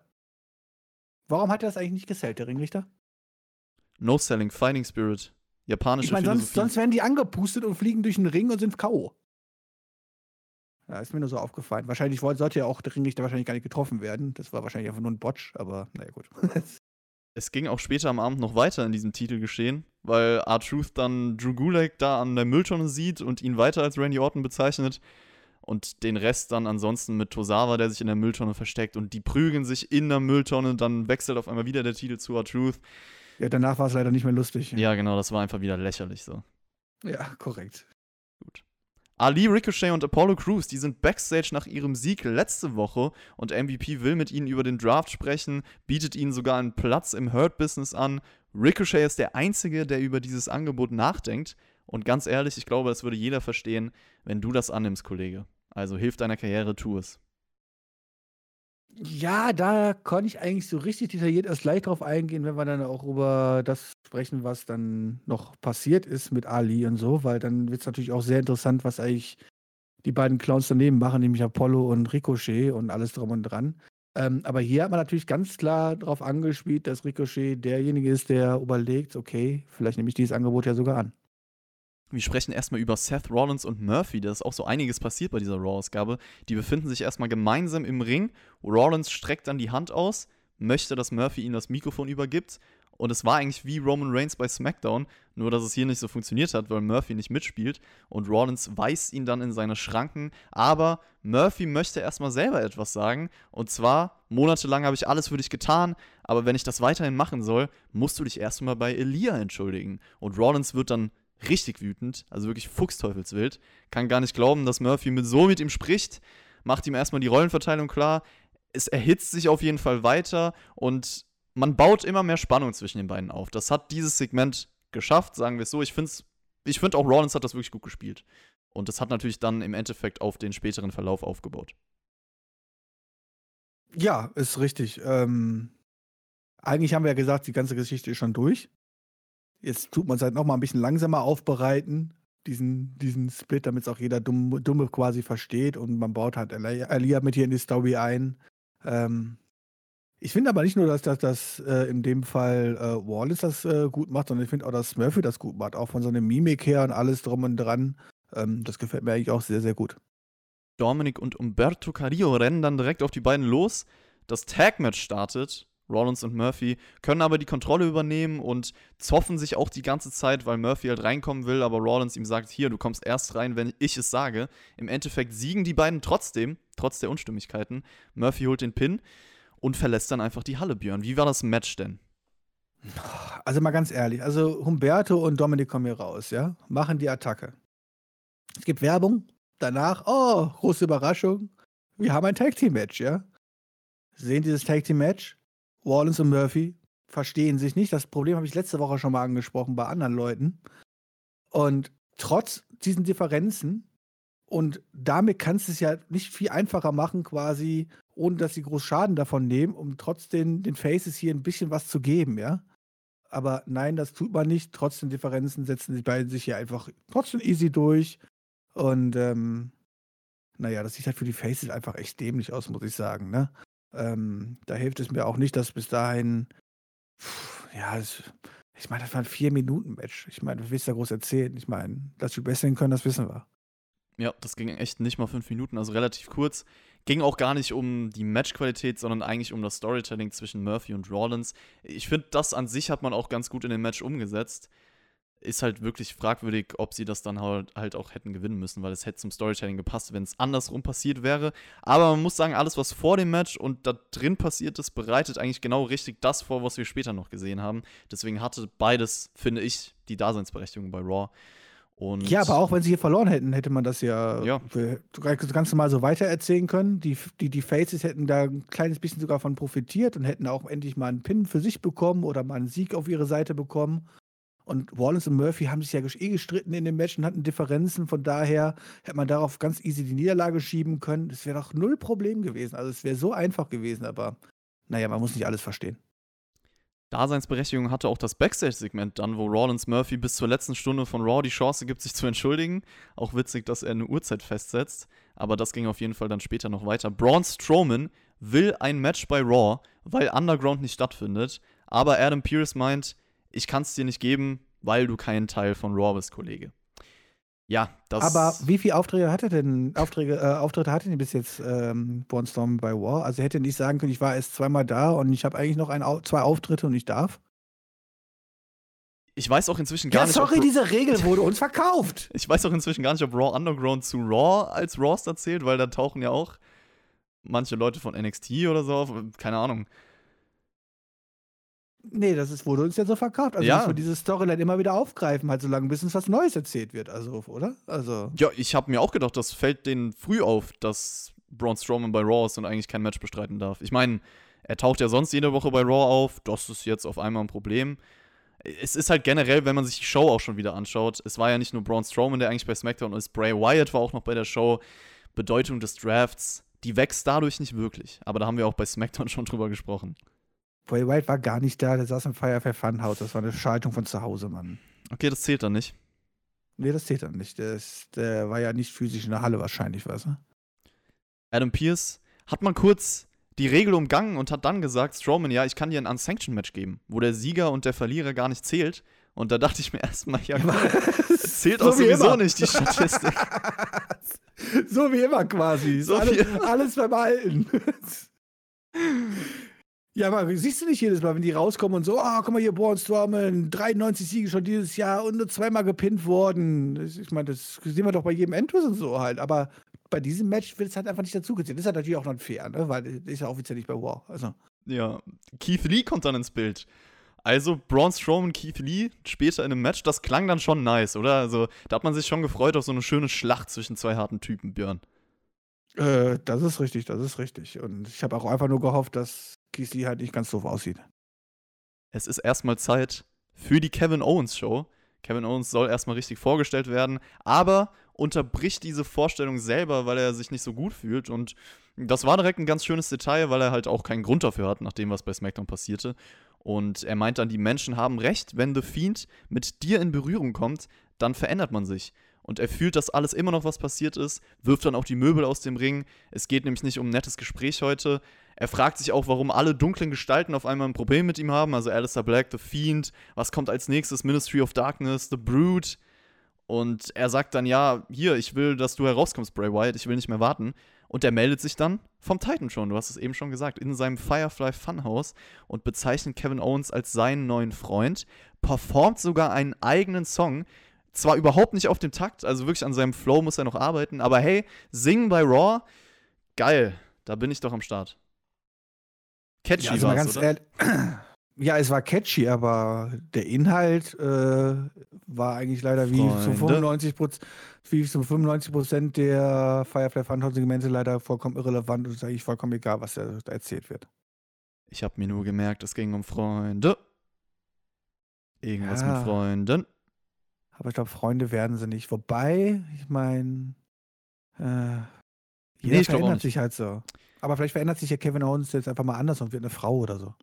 Warum hat er das eigentlich nicht gesellt, der Ringrichter? No-Selling, Fighting Spirit, japanische Ich meine, sonst, sonst werden die angepustet und fliegen durch den Ring und sind K.O. Ja, ist mir nur so aufgefallen. Wahrscheinlich wollte- sollte ja auch der Ringrichter wahrscheinlich gar nicht getroffen werden. Das war wahrscheinlich einfach nur ein Botch, aber naja, gut. es ging auch später am Abend noch weiter in diesem Titelgeschehen, weil R-Truth dann Drew Gulak da an der Mülltonne sieht und ihn weiter als Randy Orton bezeichnet. Und den Rest dann ansonsten mit Tosawa, der sich in der Mülltonne versteckt. Und die prügeln sich in der Mülltonne. Dann wechselt auf einmal wieder der Titel zu R-Truth. ja, danach war es leider nicht mehr lustig. Ja, genau, das war einfach wieder lächerlich so. ja korrekt. Ali, Ricochet und Apollo Crews, die sind backstage nach ihrem Sieg letzte Woche und MVP will mit ihnen über den Draft sprechen, bietet ihnen sogar einen Platz im Hurt-Business an. Ricochet ist der Einzige, der über dieses Angebot nachdenkt. Und ganz ehrlich, ich glaube, das würde jeder verstehen, wenn du das annimmst, Kollege. Also hilf deiner Karriere, tu es. Ja, da konnte ich eigentlich so richtig detailliert erst gleich drauf eingehen, wenn wir dann auch über das sprechen, was dann noch passiert ist mit Ali und so, weil dann wird es natürlich auch sehr interessant, was eigentlich die beiden Clowns daneben machen, nämlich Apollo und Ricochet und alles drum und dran. Ähm, aber hier hat man natürlich ganz klar darauf angespielt, dass Ricochet derjenige ist, der überlegt, okay, vielleicht nehme ich dieses Angebot ja sogar an. Wir sprechen erstmal über Seth Rollins und Murphy. Da ist auch so einiges passiert bei dieser Raw-Ausgabe. Die befinden sich erstmal gemeinsam im Ring. Rollins streckt dann die Hand aus, möchte, dass Murphy ihm das Mikrofon übergibt. Und es war eigentlich wie Roman Reigns bei SmackDown, nur dass es hier nicht so funktioniert hat, weil Murphy nicht mitspielt. Und Rollins weist ihn dann in seine Schranken. Aber Murphy möchte erstmal selber etwas sagen. Und zwar, monatelang habe ich alles für dich getan, aber wenn ich das weiterhin machen soll, musst du dich erstmal bei Elia entschuldigen. Und Rollins wird dann richtig wütend, also wirklich fuchsteufelswild. Kann gar nicht glauben, dass Murphy mit so mit ihm spricht, macht ihm erstmal die Rollenverteilung klar. Es erhitzt sich auf jeden Fall weiter und man baut immer mehr Spannung zwischen den beiden auf. Das hat dieses Segment geschafft, sagen wir es so. Ich finde ich find auch Rollins hat das wirklich gut gespielt. Und das hat natürlich dann im Endeffekt auf den späteren Verlauf aufgebaut. Ja, ist richtig. Ähm, eigentlich haben wir ja gesagt, die ganze Geschichte ist schon durch. Jetzt tut man es halt noch mal ein bisschen langsamer aufbereiten, diesen, diesen Split, damit es auch jeder Dumme, Dumme quasi versteht und man baut halt Elia mit hier in die Story ein. Ähm, ich finde aber nicht nur, dass das, das äh, in dem Fall äh, Wallace das äh, gut macht, sondern ich finde auch, dass Murphy das gut macht, auch von seiner Mimik her und alles drum und dran. Ähm, das gefällt mir eigentlich auch sehr, sehr gut. Dominic und Umberto Carrillo rennen dann direkt auf die beiden los. Das Tag-Match startet. Rollins und Murphy können aber die Kontrolle übernehmen und zoffen sich auch die ganze Zeit, weil Murphy halt reinkommen will, aber Rollins ihm sagt, hier, du kommst erst rein, wenn ich es sage. Im Endeffekt siegen die beiden trotzdem, trotz der Unstimmigkeiten. Murphy holt den Pin und verlässt dann einfach die Halle, Björn. Wie war das Match denn? Also mal ganz ehrlich, also Humberto und Dominik kommen hier raus, ja, machen die Attacke. Es gibt Werbung, danach, oh, große Überraschung, wir haben ein Tag Team Match, ja. Sehen dieses Tag Team Match, Rollins und Murphy verstehen sich nicht. Das Problem habe ich letzte Woche schon mal angesprochen bei anderen Leuten. Und trotz diesen Differenzen und damit kannst du es ja nicht viel einfacher machen, quasi, ohne dass sie groß Schaden davon nehmen, um trotzdem den Faces hier ein bisschen was zu geben, ja. Aber nein, das tut man nicht. Trotz den Differenzen setzen die beiden sich hier einfach trotzdem easy durch. Und ähm, naja, das sieht halt für die Faces einfach echt dämlich aus, muss ich sagen, ne? Ähm, da hilft es mir auch nicht, dass bis dahin, pff, ja, es, ich meine, das war ein Vier-Minuten-Match. Ich meine, du willst da groß erzählen. Ich meine, dass wir wresteln können, das wissen wir. Ja, das ging echt nicht mal fünf Minuten, also relativ kurz. Ging auch gar nicht um die Matchqualität, sondern eigentlich um das Storytelling zwischen Murphy und Rollins. Ich finde, das an sich hat man auch ganz gut in dem Match umgesetzt. Ist halt wirklich fragwürdig, ob sie das dann halt, halt auch hätten gewinnen müssen, weil es hätte zum Storytelling gepasst, wenn es andersrum passiert wäre. Aber man muss sagen, alles, was vor dem Match und da drin passiert ist, bereitet eigentlich genau richtig das vor, was wir später noch gesehen haben. Deswegen hatte beides, finde ich, die Daseinsberechtigung bei Raw. Und Ja, aber auch wenn sie hier verloren hätten, hätte man das ja, Ja. ganz normal so weitererzählen können. Die, die, die Faces hätten da ein kleines bisschen sogar von profitiert und hätten auch endlich mal einen Pin für sich bekommen oder mal einen Sieg auf ihre Seite bekommen. Und Wallace und Murphy haben sich ja eh gestritten in dem Match und hatten Differenzen. Von daher hätte man darauf ganz easy die Niederlage schieben können. Das wäre doch null Problem gewesen. Also es wäre so einfach gewesen, aber naja, man muss nicht alles verstehen. Daseinsberechtigung hatte auch das Backstage-Segment dann, wo Rollins Murphy bis zur letzten Stunde von Raw die Chance gibt, sich zu entschuldigen. Auch witzig, dass er eine Uhrzeit festsetzt. Aber das ging auf jeden Fall dann später noch weiter. Braun Strowman will ein Match bei Raw, weil Underground nicht stattfindet. Aber Adam Pearce meint, ich kann es dir nicht geben, weil du kein Teil von Raw bist, Kollege. Ja, das. Aber wie viele Aufträge hatte denn, Aufträge, äh, Auftritte hatte denn bis jetzt ähm, Bornstorm bei War? Also er hätte nicht sagen können, ich war erst zweimal da und ich habe eigentlich noch ein, zwei Auftritte und ich darf? Ich weiß auch inzwischen gar ja, nicht. sorry, ob, diese Regel wurde uns verkauft. ich weiß auch inzwischen gar nicht, ob Raw Underground zu Raw als Rawster zählt, weil da tauchen ja auch manche Leute von NXT oder so auf. Keine Ahnung. Nee, das ist, wurde uns ja so verkauft. Also Ja. müssen wir diese Storyline immer wieder aufgreifen, halt solange bis uns was Neues erzählt wird. Also, oder? Also. Ja, ich habe mir auch gedacht, das fällt denen früh auf, dass Braun Strowman bei Raw ist und eigentlich kein Match bestreiten darf. Ich meine, er taucht ja sonst jede Woche bei Raw auf. Das ist jetzt auf einmal ein Problem. Es ist halt generell, wenn man sich die Show auch schon wieder anschaut, es war ja nicht nur Braun Strowman, der eigentlich bei SmackDown ist, Bray Wyatt war auch noch bei der Show. Bedeutung des Drafts, die wächst dadurch nicht wirklich. Aber da haben wir auch bei SmackDown schon drüber gesprochen. Bray White war gar nicht da, der saß im Firefly Funhouse. Das war eine Schaltung von zu Hause, Mann. Okay, das zählt dann nicht. Nee, das zählt dann nicht. Der, ist, der war ja nicht physisch in der Halle wahrscheinlich, weißt du? Adam Pierce hat man kurz die Regel umgangen und hat dann gesagt, Strowman, ja, ich kann dir ein Unsanctioned Match geben, wo der Sieger und der Verlierer gar nicht zählt. Und da dachte ich mir erstmal, ja, zählt auch So wie sowieso nicht die Statistik. so wie immer quasi. So alles, alles beim Alten. ja, aber siehst du nicht jedes Mal, wenn die rauskommen und so, ah, guck mal hier, Braun Strowman, 93 Siege schon dieses Jahr und nur zweimal gepinnt worden. Ich meine, das sehen wir doch bei jedem Endless und so halt. Aber bei diesem Match wird es halt einfach nicht dazugezählt. Das ist halt natürlich auch noch fair, ne? Weil das ist ja offiziell nicht bei War. Also. ja, Keith Lee kommt dann ins Bild. Also Braun Strowman, Keith Lee später in einem Match, das klang dann schon nice, oder? Also da hat man sich schon gefreut auf so eine schöne Schlacht zwischen zwei harten Typen, Björn. Äh, das ist richtig, das ist richtig. Und ich habe auch einfach nur gehofft, dass Lee halt nicht ganz doof aussieht. es ist erstmal Zeit für die Kevin Owens Show. Kevin Owens soll erstmal richtig vorgestellt werden, aber unterbricht diese Vorstellung selber, weil er sich nicht so gut fühlt. Und das war direkt ein ganz schönes Detail, weil er halt auch keinen Grund dafür hat, nach dem, was bei SmackDown passierte. Und er meint dann, die Menschen haben recht, wenn The Fiend mit dir in Berührung kommt, dann verändert man sich. Und er fühlt, dass alles immer noch was passiert ist, wirft dann auch die Möbel aus dem Ring. Es geht nämlich nicht um ein nettes Gespräch heute. Er fragt sich auch, warum alle dunklen Gestalten auf einmal ein Problem mit ihm haben. Also Alistair Black, The Fiend, was kommt als nächstes? Ministry of Darkness, The Brood. Und er sagt dann, ja, hier, ich will, dass du herauskommst, Bray Wyatt, ich will nicht mehr warten. Und er meldet sich dann vom Titan schon, du hast es eben schon gesagt, in seinem Firefly Funhouse und bezeichnet Kevin Owens als seinen neuen Freund, performt sogar einen eigenen Song. Zwar überhaupt nicht auf dem Takt, also wirklich an seinem Flow muss er noch arbeiten, aber hey, singen bei Raw, geil, da bin ich doch am Start. Catchy Ja, also war's, ganz ehrlich. Ja, es war catchy, aber der Inhalt äh, war eigentlich leider wie zu Freunde. 95 Prozent, wie zu 95 Prozent der Firefly Funhouse-Segmente leider vollkommen irrelevant und ist eigentlich vollkommen egal, was da, da erzählt wird. Ich habe mir nur gemerkt, es ging um Freunde. Irgendwas Ja. mit Freunden. Aber ich glaube, Freunde werden sie nicht. Wobei, ich meine, äh, jeder Nee, verändert sich halt so. Aber vielleicht verändert sich ja Kevin Owens jetzt einfach mal anders und wird eine Frau oder so.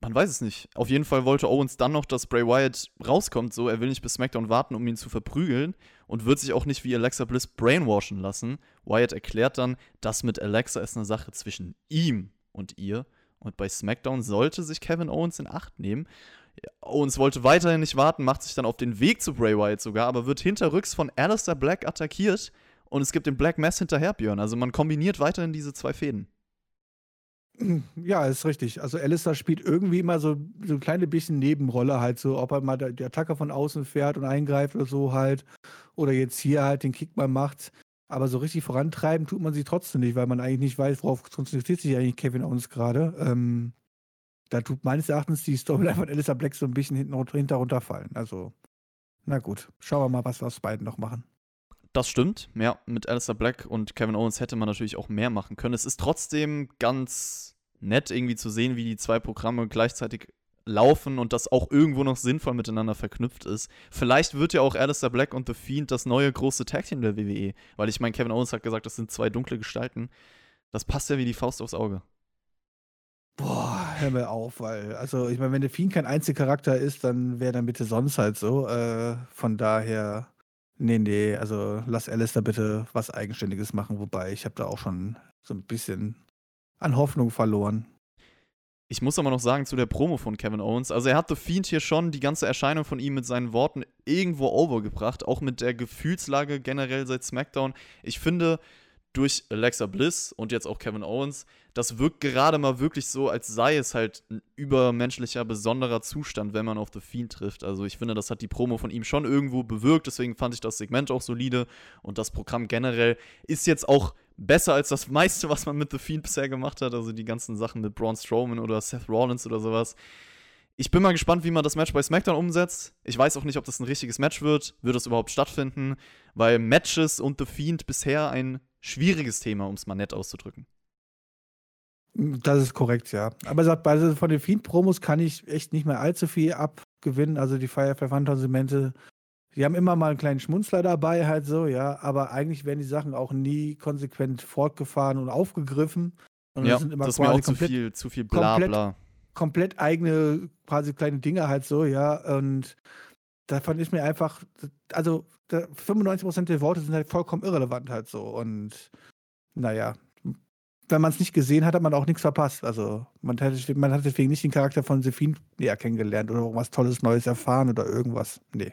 Man weiß es nicht. Auf jeden Fall wollte Owens dann noch, dass Bray Wyatt rauskommt. So, er will nicht bis SmackDown warten, um ihn zu verprügeln. Und wird sich auch nicht wie Alexa Bliss brainwashen lassen. Wyatt erklärt dann, das mit Alexa ist eine Sache zwischen ihm und ihr. Und bei SmackDown sollte sich Kevin Owens in Acht nehmen. Owens wollte weiterhin nicht warten, macht sich dann auf den Weg zu Bray Wyatt sogar, aber wird hinterrücks von Alistair Black attackiert. Und es gibt den Black Mass hinterher, Björn. Also man kombiniert weiterhin diese zwei Fäden. Ja, ist richtig. Also Alistair spielt irgendwie immer so, so ein kleine bisschen Nebenrolle halt so, ob er mal die Attacke von außen fährt und eingreift oder so halt. Oder jetzt hier halt den Kick mal macht. Aber so richtig vorantreiben tut man sich trotzdem nicht, weil man eigentlich nicht weiß, worauf konzentriert sich eigentlich Kevin Owens gerade. Ähm, da tut meines Erachtens die Storyline von Alistair Black so ein bisschen hinten run- hinter runterfallen. Also, na gut. Schauen wir mal, was wir aus beiden noch machen. Das stimmt. Ja, mit Alistair Black und Kevin Owens hätte man natürlich auch mehr machen können. Es ist trotzdem ganz nett irgendwie zu sehen, wie die zwei Programme gleichzeitig laufen und das auch irgendwo noch sinnvoll miteinander verknüpft ist. Vielleicht wird ja auch Alistair Black und The Fiend das neue große Tag Team der WWE, weil ich meine, Kevin Owens hat gesagt, das sind zwei dunkle Gestalten. Das passt ja wie die Faust aufs Auge. Boah, hör mir auf, weil, also ich meine, wenn der Fiend kein Einzelcharakter ist, dann wäre dann bitte sonst halt so. Äh, von daher, nee, nee, also lass Alice da bitte was Eigenständiges machen, wobei ich habe da auch schon so ein bisschen an Hoffnung verloren. Ich muss aber noch sagen zu der Promo von Kevin Owens. Also er hat The Fiend hier schon die ganze Erscheinung von ihm mit seinen Worten irgendwo overgebracht, auch mit der Gefühlslage generell seit SmackDown. Ich finde, durch Alexa Bliss und jetzt auch Kevin Owens, das wirkt gerade mal wirklich so, als sei es halt ein übermenschlicher, besonderer Zustand, wenn man auf The Fiend trifft. Also ich finde, das hat die Promo von ihm schon irgendwo bewirkt, deswegen fand ich das Segment auch solide und das Programm generell ist jetzt auch besser als das meiste, was man mit The Fiend bisher gemacht hat. Also die ganzen Sachen mit Braun Strowman oder Seth Rollins oder sowas. Ich bin mal gespannt, wie man das Match bei SmackDown umsetzt. Ich weiß auch nicht, ob das ein richtiges Match wird. Wird es überhaupt stattfinden? Weil Matches und The Fiend bisher ein schwieriges Thema, um es mal nett auszudrücken. Das ist korrekt, ja. Aber sagt, also von den Fiend-Promos kann ich echt nicht mehr allzu viel abgewinnen. Also die Firefly Phantom-Segmente die haben immer mal einen kleinen Schmunzler dabei, halt so, ja, aber eigentlich werden die Sachen auch nie konsequent fortgefahren und aufgegriffen. Und ja, das sind immer das ist mir auch zu viel, zu viel bla komplett, bla. komplett eigene, quasi kleine Dinge halt so, ja. Und davon ist mir einfach, also 95% der Worte sind halt vollkommen irrelevant halt so. Und naja, wenn man es nicht gesehen hat, hat man auch nichts verpasst. Also man, hätte, man hat deswegen nicht den Charakter von Sephine näher kennengelernt oder irgendwas Tolles Neues erfahren oder irgendwas. Nee.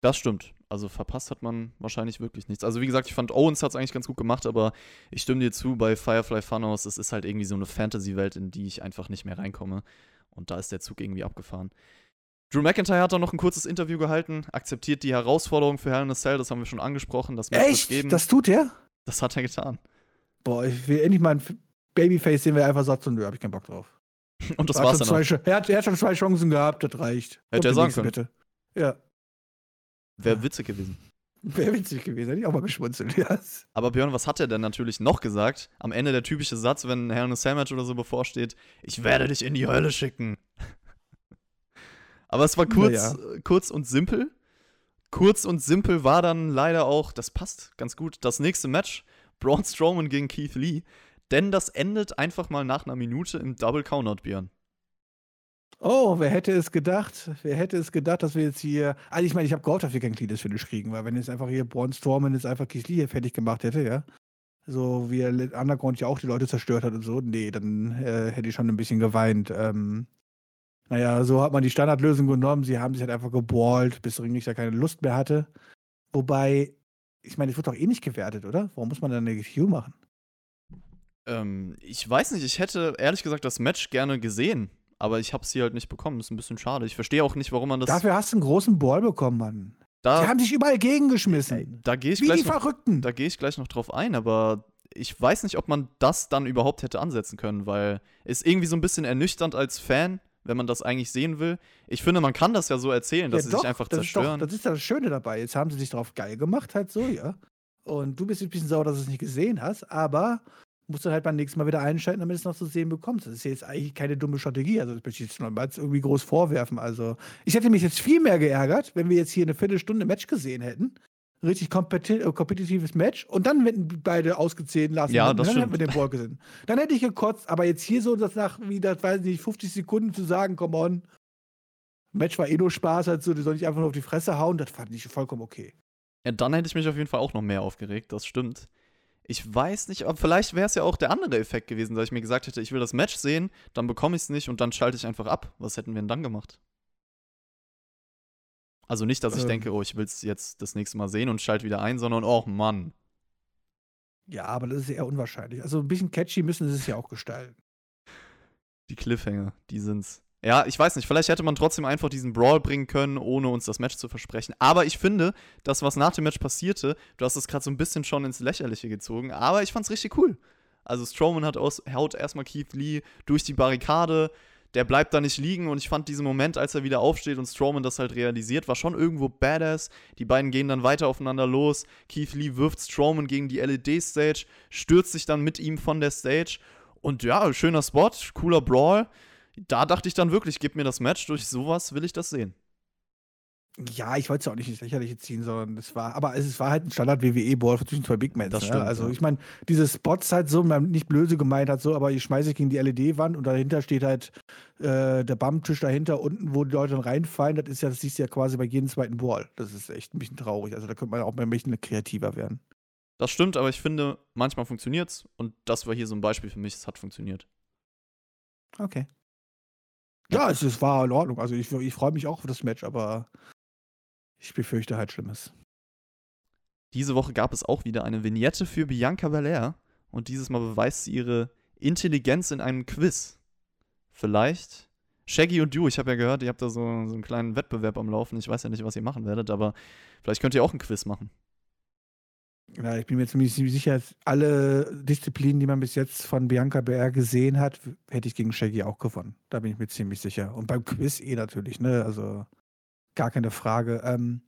Das stimmt. Also verpasst hat man wahrscheinlich wirklich nichts. Also wie gesagt, ich fand Owens hat es eigentlich ganz gut gemacht, aber ich stimme dir zu, bei Firefly Funhouse, es ist halt irgendwie so eine Fantasy-Welt, in die ich einfach nicht mehr reinkomme. Und da ist der Zug irgendwie abgefahren. Drew McIntyre hat dann noch ein kurzes Interview gehalten, akzeptiert die Herausforderung für Hell in a Cell, das haben wir schon angesprochen. Das Echt? geben. Das tut er? Das hat er getan. Boah, ich will endlich mal ein Babyface sehen, wer einfach sagt, so, nö, hab ich keinen Bock drauf. Und das Er war's dann auch. zwei, er, hat, er hat schon zwei Chancen gehabt, das reicht. Hätte er sagen können. Bitte. Ja, Wäre witzig gewesen. wäre witzig gewesen, hätte ich auch mal geschmunzelt. Ja. Aber Björn, was hat er denn natürlich noch gesagt? Am Ende der typische Satz, wenn Hell in a Cell Match oder so bevorsteht: Ich werde dich in die Hölle schicken. Aber es war kurz, Naja. kurz und simpel. Kurz und simpel war dann leider auch, das passt ganz gut, das nächste Match: Braun Strowman gegen Keith Lee. Denn das endet einfach mal nach einer Minute im Double Countout, Björn. Oh, wer hätte es gedacht? Wer hätte es gedacht, dass wir jetzt hier. Also, ich meine, ich habe gehofft, dass wir kein cleanes Finish kriegen, weil wenn jetzt einfach hier Braun Strowman jetzt einfach Keith Lee hier fertig gemacht hätte, ja. So wie er Underground ja auch die Leute zerstört hat und so, nee, dann äh, hätte ich schon ein bisschen geweint. Ähm, naja, so hat man die Standardlösung genommen. Sie haben sich halt einfach geballt, bis Ringrichter keine Lust mehr hatte. Wobei, ich meine, es wird doch eh nicht gewertet, oder? Warum muss man dann eine Q machen? Ähm, ich weiß nicht, ich hätte ehrlich gesagt das Match gerne gesehen. Aber ich habe es hier halt nicht bekommen. Ist ein bisschen schade. Ich verstehe auch nicht, warum man das. Dafür hast du einen großen Ball bekommen, Mann. da, Die haben sich überall gegengeschmissen. da gehe ich Wie gleich die noch Verrückten. Da gehe ich gleich noch drauf ein, aber ich weiß nicht, ob man das dann überhaupt hätte ansetzen können, weil es irgendwie so ein bisschen ernüchternd als Fan, wenn man das eigentlich sehen will. Ich finde, man kann das ja so erzählen, dass Ja, sie doch, sich einfach das ist doch, zerstören. das ist ja das Schöne dabei. Jetzt haben sie sich drauf geil gemacht, halt so, ja. Und du bist ein bisschen sauer, dass du es nicht gesehen hast, aber musst dann halt beim nächsten Mal wieder einschalten, damit du es noch zu sehen bekommst. Das ist jetzt eigentlich keine dumme Strategie. Also, das möchte ich jetzt noch mal irgendwie groß vorwerfen. Also, ich hätte mich jetzt viel mehr geärgert, wenn wir jetzt hier eine Viertelstunde Match gesehen hätten. Richtig äh, kompetitives Match und dann hätten beide ausgezählt lassen. Ja, das dann hätten wir stimmt. den Ball gesehen. Dann hätte ich gekotzt, aber jetzt hier so, das nach wieder, weiß nicht, 50 Sekunden zu sagen, come on, Match war eh nur Spaß, halt so, die soll nicht einfach nur auf die Fresse hauen, das fand ich vollkommen okay. Ja, dann hätte ich mich auf jeden Fall auch noch mehr aufgeregt, das stimmt. Ich weiß nicht, aber vielleicht wäre es ja auch der andere Effekt gewesen, dass ich mir gesagt hätte, ich will das Match sehen, dann bekomme ich es nicht und dann schalte ich einfach ab. Was hätten wir denn dann gemacht? Also nicht, dass ich Ähm. denke, oh, ich will es jetzt das nächste Mal sehen und schalte wieder ein, sondern, oh Mann. Ja, aber das ist eher unwahrscheinlich. Also ein bisschen catchy müssen sie es ja auch gestalten. Die Cliffhanger, die sind's. Ja, ich weiß nicht, vielleicht hätte man trotzdem einfach diesen Brawl bringen können, ohne uns das Match zu versprechen. Aber ich finde, das, was nach dem Match passierte, du hast es gerade so ein bisschen schon ins Lächerliche gezogen, aber ich fand's richtig cool. Also Strowman hat aus, haut erstmal Keith Lee durch die Barrikade, der bleibt da nicht liegen und ich fand diesen Moment, als er wieder aufsteht und Strowman das halt realisiert, war schon irgendwo badass. Die beiden gehen dann weiter aufeinander los. Keith Lee wirft Strowman gegen die LED-Stage, stürzt sich dann mit ihm von der Stage und ja, schöner Spot, cooler Brawl. Da dachte ich dann wirklich, gib mir das Match, durch sowas will ich das sehen. Ja, ich wollte es ja auch nicht ins Lächerliche ziehen, sondern es war, aber es war halt ein Standard-WWE-Ball zwischen zwei Big Men. Das ne? stimmt, Also ja. ich meine, diese Spots halt so, man nicht böse gemeint hat, so, aber ich schmeiße ich gegen die LED-Wand und dahinter steht halt äh, der Bummtisch dahinter unten, wo die Leute dann reinfallen. Das ist ja, das siehst du ja quasi bei jedem zweiten Ball. Das ist echt ein bisschen traurig. Also da könnte man auch mal ein bisschen kreativer werden. Das stimmt, aber ich finde, manchmal funktioniert's und das war hier so ein Beispiel für mich, es hat funktioniert. Okay. Ja, es, es war in Ordnung. Also ich, ich freue mich auch auf das Match, aber ich befürchte halt Schlimmes. Diese Woche gab es auch wieder eine Vignette für Bianca Belair und dieses Mal beweist sie ihre Intelligenz in einem Quiz. Vielleicht. Shaggy und du, ich habe ja gehört, ihr habt da so, so einen kleinen Wettbewerb am Laufen. Ich weiß ja nicht, was ihr machen werdet, aber vielleicht könnt ihr auch ein Quiz machen. Ja, ich bin mir ziemlich, ziemlich sicher, alle Disziplinen, die man bis jetzt von Bianca BR gesehen hat, hätte ich gegen Shaggy auch gewonnen. Da bin ich mir ziemlich sicher. Und beim Quiz eh natürlich, ne? Also gar keine Frage. Ähm,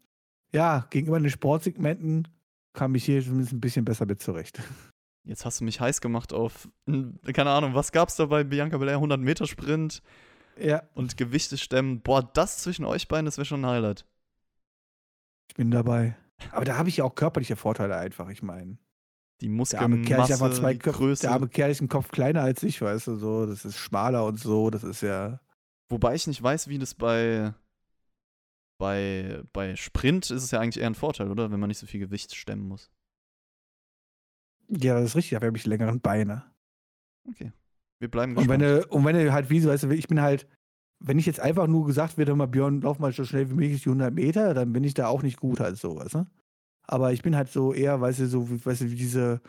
ja, gegenüber den Sportsegmenten kam ich hier zumindest ein bisschen besser mit zurecht. Jetzt hast du mich heiß gemacht auf, keine Ahnung, was gab's da bei Bianca Belair? 100 Meter Sprint Ja, und Gewichte stemmen. Boah, das zwischen euch beiden, das wäre schon ein Highlight. ich bin dabei. Aber da habe ich ja auch körperliche Vorteile einfach, ich meine. Die Der arme Kerl ist Muskelmasse. Größe. Der arme Kerl ist ein Kopf kleiner als ich, weißt du, so. Das ist schmaler und so. Das ist ja. Wobei ich nicht weiß, wie das bei, bei, bei Sprint ist es ja eigentlich eher ein Vorteil, oder? Wenn man nicht so viel Gewicht stemmen muss. Ja, das ist richtig, da habe ich längeren Beine. Okay. Wir bleiben Und wenn gespannt. du, und wenn du halt, wie so, weißt du, ich bin halt, wenn ich jetzt einfach nur gesagt werde, mal Björn, lauf mal so schnell wie möglich die 100 Meter, dann bin ich da auch nicht gut halt so, weißt du? Aber ich bin halt so eher, weißt du, so, wie- weißt du, wie diese,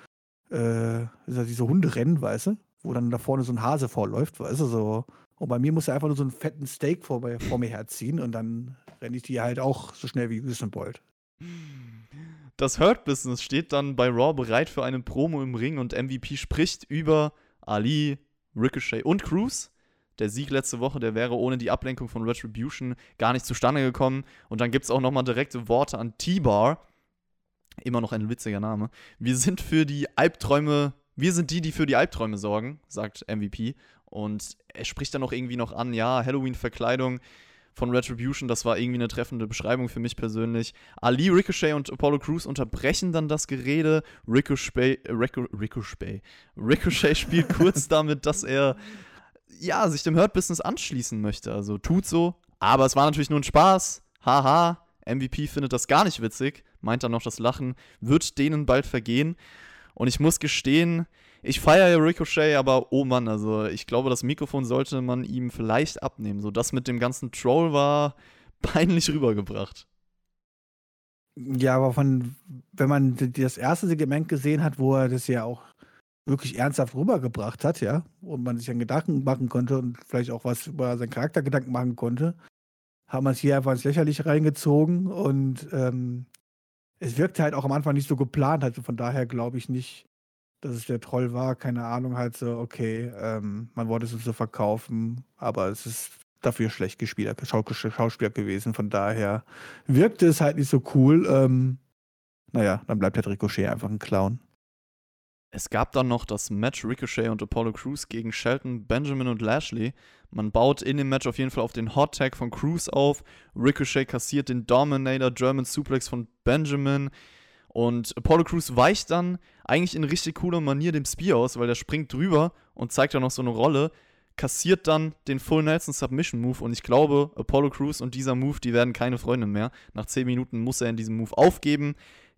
äh, diese Hunderennen, weißt du? Wo dann da vorne so ein Hase vorläuft, weißt du, so. Und bei mir muss er einfach nur so einen fetten Steak vor, mir- vor mir herziehen und dann renne ich die halt auch so schnell wie Usain Bolt. Das Hurt Business steht dann bei Raw bereit für eine Promo im Ring und MVP spricht über Ali, Ricochet und Cruz. Der Sieg letzte Woche, der wäre ohne die Ablenkung von Retribution gar nicht zustande gekommen. Und dann gibt es auch nochmal direkte Worte an T-Bar. Immer noch ein witziger Name. Wir sind für die Albträume, wir sind die, die für die Albträume sorgen, sagt MVP. Und er spricht dann auch irgendwie noch an, ja, Halloween-Verkleidung von Retribution, das war irgendwie eine treffende Beschreibung für mich persönlich. Ali, Ricochet und Apollo Crews unterbrechen dann das Gerede. Ricochet, äh, Rico, Ricochet, Ricochet spielt kurz damit, dass er ja, sich dem Hurt-Business anschließen möchte. Also tut so, aber es war natürlich nur ein Spaß. Haha, MVP findet das gar nicht witzig, meint dann noch, das Lachen wird denen bald vergehen. Und ich muss gestehen, ich feiere ja Ricochet, aber oh Mann, also ich glaube, das Mikrofon sollte man ihm vielleicht abnehmen. So das mit dem ganzen Troll war peinlich rübergebracht. Ja, aber von, wenn man das erste Segment gesehen hat, wo er das ja auch wirklich ernsthaft rübergebracht hat, ja, und man sich dann Gedanken machen konnte und vielleicht auch was über seinen Charakter Gedanken machen konnte, hat man es hier einfach ins Lächerliche reingezogen und ähm, es wirkte halt auch am Anfang nicht so geplant, also von daher glaube ich nicht, dass es der Troll war, keine Ahnung, halt so, okay, ähm, man wollte es uns so verkaufen, aber es ist dafür schlecht gespielt, Schau Schauspieler gewesen, von daher wirkte es halt nicht so cool. Ähm, naja, dann bleibt halt Ricochet einfach ein Clown. Es gab dann noch das Match Ricochet und Apollo Crews gegen Shelton, Benjamin und Lashley. Man baut in dem Match auf jeden Fall auf den Hot Tag von Crews auf. Ricochet kassiert den Dominator German Suplex von Benjamin. Und Apollo Crews weicht dann eigentlich in richtig cooler Manier dem Spear aus, weil der springt drüber und zeigt dann noch so eine Rolle. Kassiert dann den Full Nelson Submission Move und ich glaube, Apollo Crews und dieser Move, die werden keine Freunde mehr. Nach 10 Minuten muss er in diesem Move aufgeben.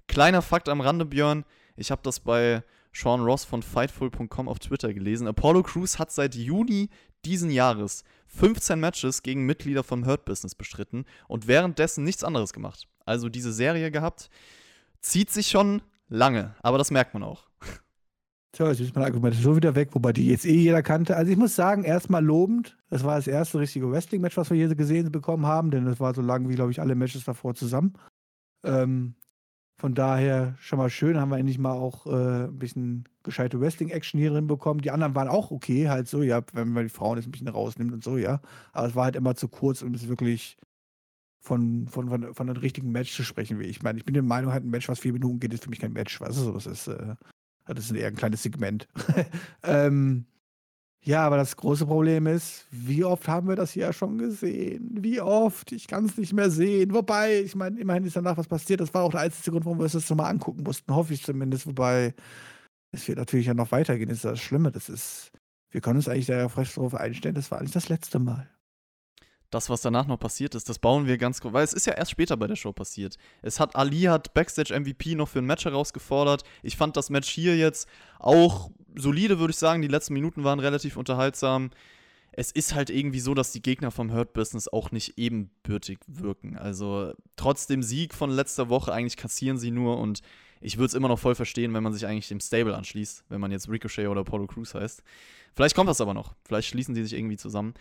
Kleiner Fakt am Rande, Björn. Ich habe das bei Sean Ross von Fightful.com auf Twitter gelesen. Apollo Crews hat seit Juni diesen Jahres 15 Matches gegen Mitglieder vom Hurt Business bestritten und währenddessen nichts anderes gemacht. Also diese Serie gehabt. Zieht sich schon lange, aber das merkt man auch. So, jetzt ist mein Argument so wieder weg, wobei die jetzt eh jeder kannte. Also ich muss sagen, erstmal lobend. Das war das erste richtige Wrestling-Match, was wir hier gesehen bekommen haben, denn das war so lang wie, glaube ich, alle Matches davor zusammen. Ähm, von daher schon mal schön, haben wir endlich mal auch äh, ein bisschen gescheite Wrestling-Action hier drin bekommen. Die anderen waren auch okay, halt so, ja, wenn man die Frauen jetzt ein bisschen rausnimmt und so, ja. Aber es war halt immer zu kurz, um es wirklich von, von, von, von einem richtigen Match zu sprechen, wie ich meine. Ich bin der Meinung, halt ein Match, was vier Minuten geht, ist für mich kein Match, weißt du, so, das ist, äh, das ist eher ein kleines Segment. ähm, ja, aber das große Problem ist, wie oft haben wir das hier schon gesehen? Wie oft? Ich kann es nicht mehr sehen. Wobei, ich meine, immerhin ist danach was passiert. Das war auch der einzige Grund, warum wir uns das nochmal angucken mussten, hoffe ich zumindest. Wobei, es wird natürlich ja noch weitergehen. Das ist das Schlimme. Das ist, wir können uns eigentlich da frisch darauf einstellen, das war eigentlich das letzte Mal. Das, was danach noch passiert ist, das bauen wir ganz groß, weil es ist ja erst später bei der Show passiert. Es hat Ali hat Backstage MVP noch für ein Match herausgefordert. Ich fand das Match hier jetzt auch solide, würde ich sagen. Die letzten Minuten waren relativ unterhaltsam. es ist halt irgendwie so, dass die Gegner vom Hurt Business auch nicht ebenbürtig wirken. Also trotz dem Sieg von letzter Woche eigentlich kassieren sie nur und ich würde es immer noch voll verstehen, wenn man sich eigentlich dem Stable anschließt, wenn man jetzt Ricochet oder Apollo Crews heißt. Vielleicht kommt das aber noch. Vielleicht schließen die sich irgendwie zusammen.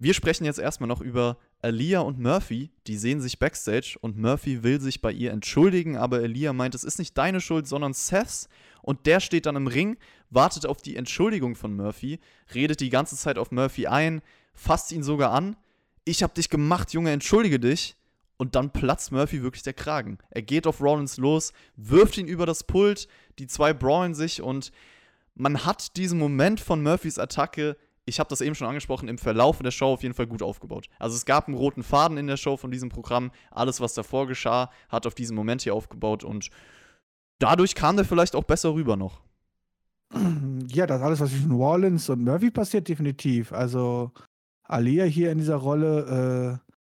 Wir sprechen jetzt erstmal noch über Aaliyah und Murphy. Die sehen sich backstage und Murphy will sich bei ihr entschuldigen, aber Aaliyah meint, es ist nicht deine Schuld, sondern Seths. Und der steht dann im Ring, wartet auf die Entschuldigung von Murphy, redet die ganze Zeit auf Murphy ein, fasst ihn sogar an. Ich hab dich gemacht, Junge, entschuldige dich. Und dann platzt Murphy wirklich der Kragen. Er geht auf Rollins los, wirft ihn über das Pult, die zwei brawlen sich und man hat diesen Moment von Murphys Attacke ich habe das eben schon angesprochen, im Verlauf der Show auf jeden Fall gut aufgebaut. Also es gab einen roten Faden in der Show von diesem Programm. Alles, was davor geschah, hat auf diesen Moment hier aufgebaut und dadurch kam der vielleicht auch besser rüber noch. Ja, das alles, was zwischen Wallens und Murphy passiert, definitiv. Also Alia hier in dieser Rolle, äh,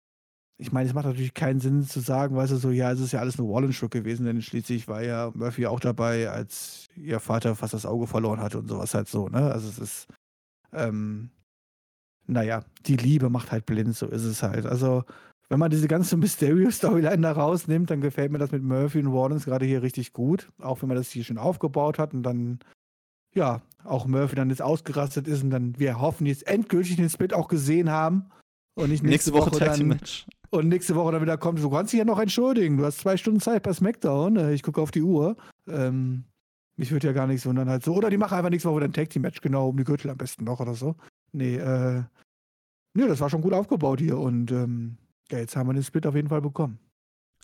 ich meine, es macht natürlich keinen Sinn zu sagen, weißt du, so, ja, es ist ja alles eine Wallens-Show gewesen, denn schließlich war ja Murphy auch dabei, als ihr Vater fast das Auge verloren hatte und sowas halt so, ne? Also es ist ähm, naja, die Liebe macht halt blind, so ist es halt. Also, wenn man diese ganze Mysterio-Storyline da rausnimmt, dann gefällt mir das mit Murphy und Wardens gerade hier richtig gut. Auch wenn man das hier schon aufgebaut hat und dann, ja, auch Murphy dann jetzt ausgerastet ist und dann wir hoffen jetzt endgültig den Split auch gesehen haben. Und nicht nächste, nächste Woche, Woche dann, Match. Und nächste Woche dann wieder kommt, du kannst dich ja noch entschuldigen. Du hast zwei Stunden Zeit bei SmackDown. Äh, ich gucke auf die Uhr. Ähm, mich würde ja gar nichts wundern halt so. Oder die machen einfach nächste Woche wieder ein Tag Team Match, genau, um die Gürtel am besten noch oder so. Nee, äh, nee, das war schon gut aufgebaut hier und ähm, ja, jetzt haben wir den Split auf jeden Fall bekommen.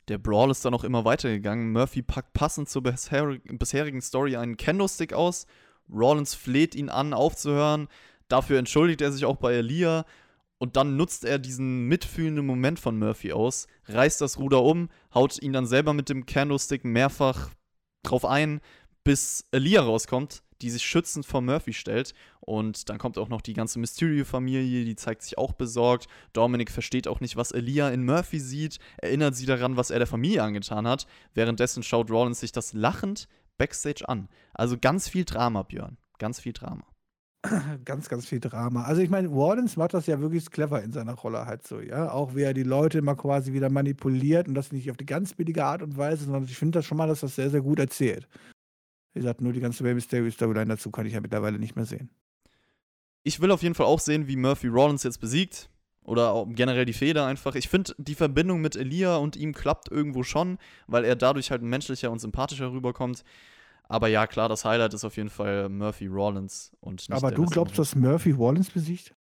Der Brawl ist dann auch immer weitergegangen. Murphy packt passend zur bisherigen Story einen Kendo-Stick aus. Rollins fleht ihn an, aufzuhören. Dafür entschuldigt er sich auch bei Elia. Und dann nutzt er diesen mitfühlenden Moment von Murphy aus, reißt das Ruder um, haut ihn dann selber mit dem Candlestick mehrfach drauf ein, bis Elia rauskommt, die sich schützend vor Murphy stellt. Und dann kommt auch noch die ganze Mysterio-Familie, die zeigt sich auch besorgt. Dominic versteht auch nicht, was Elia in Murphy sieht, erinnert sie daran, was er der Familie angetan hat. Währenddessen schaut Rollins sich das lachend backstage an. Also ganz viel Drama, Björn. Ganz viel Drama. Ganz, ganz viel Drama. Also ich meine, Wardens macht das ja wirklich clever in seiner Rolle halt so, ja. Auch wie er die Leute immer quasi wieder manipuliert und das nicht auf die ganz billige Art und Weise, sondern ich finde das schon mal, dass das sehr, sehr gut erzählt. Wie gesagt, nur die ganze Rey Mysterio-Storyline dazu kann ich ja mittlerweile nicht mehr sehen. Ich will auf jeden Fall auch sehen, wie Murphy Rollins jetzt besiegt. Oder generell die Feder einfach. Ich finde, die Verbindung mit Elia und ihm klappt irgendwo schon, weil er dadurch halt menschlicher und sympathischer rüberkommt. Aber ja, klar, das Highlight ist auf jeden Fall Murphy Rollins und nicht Aber du glaubst, dass Murphy Rollins besiegt?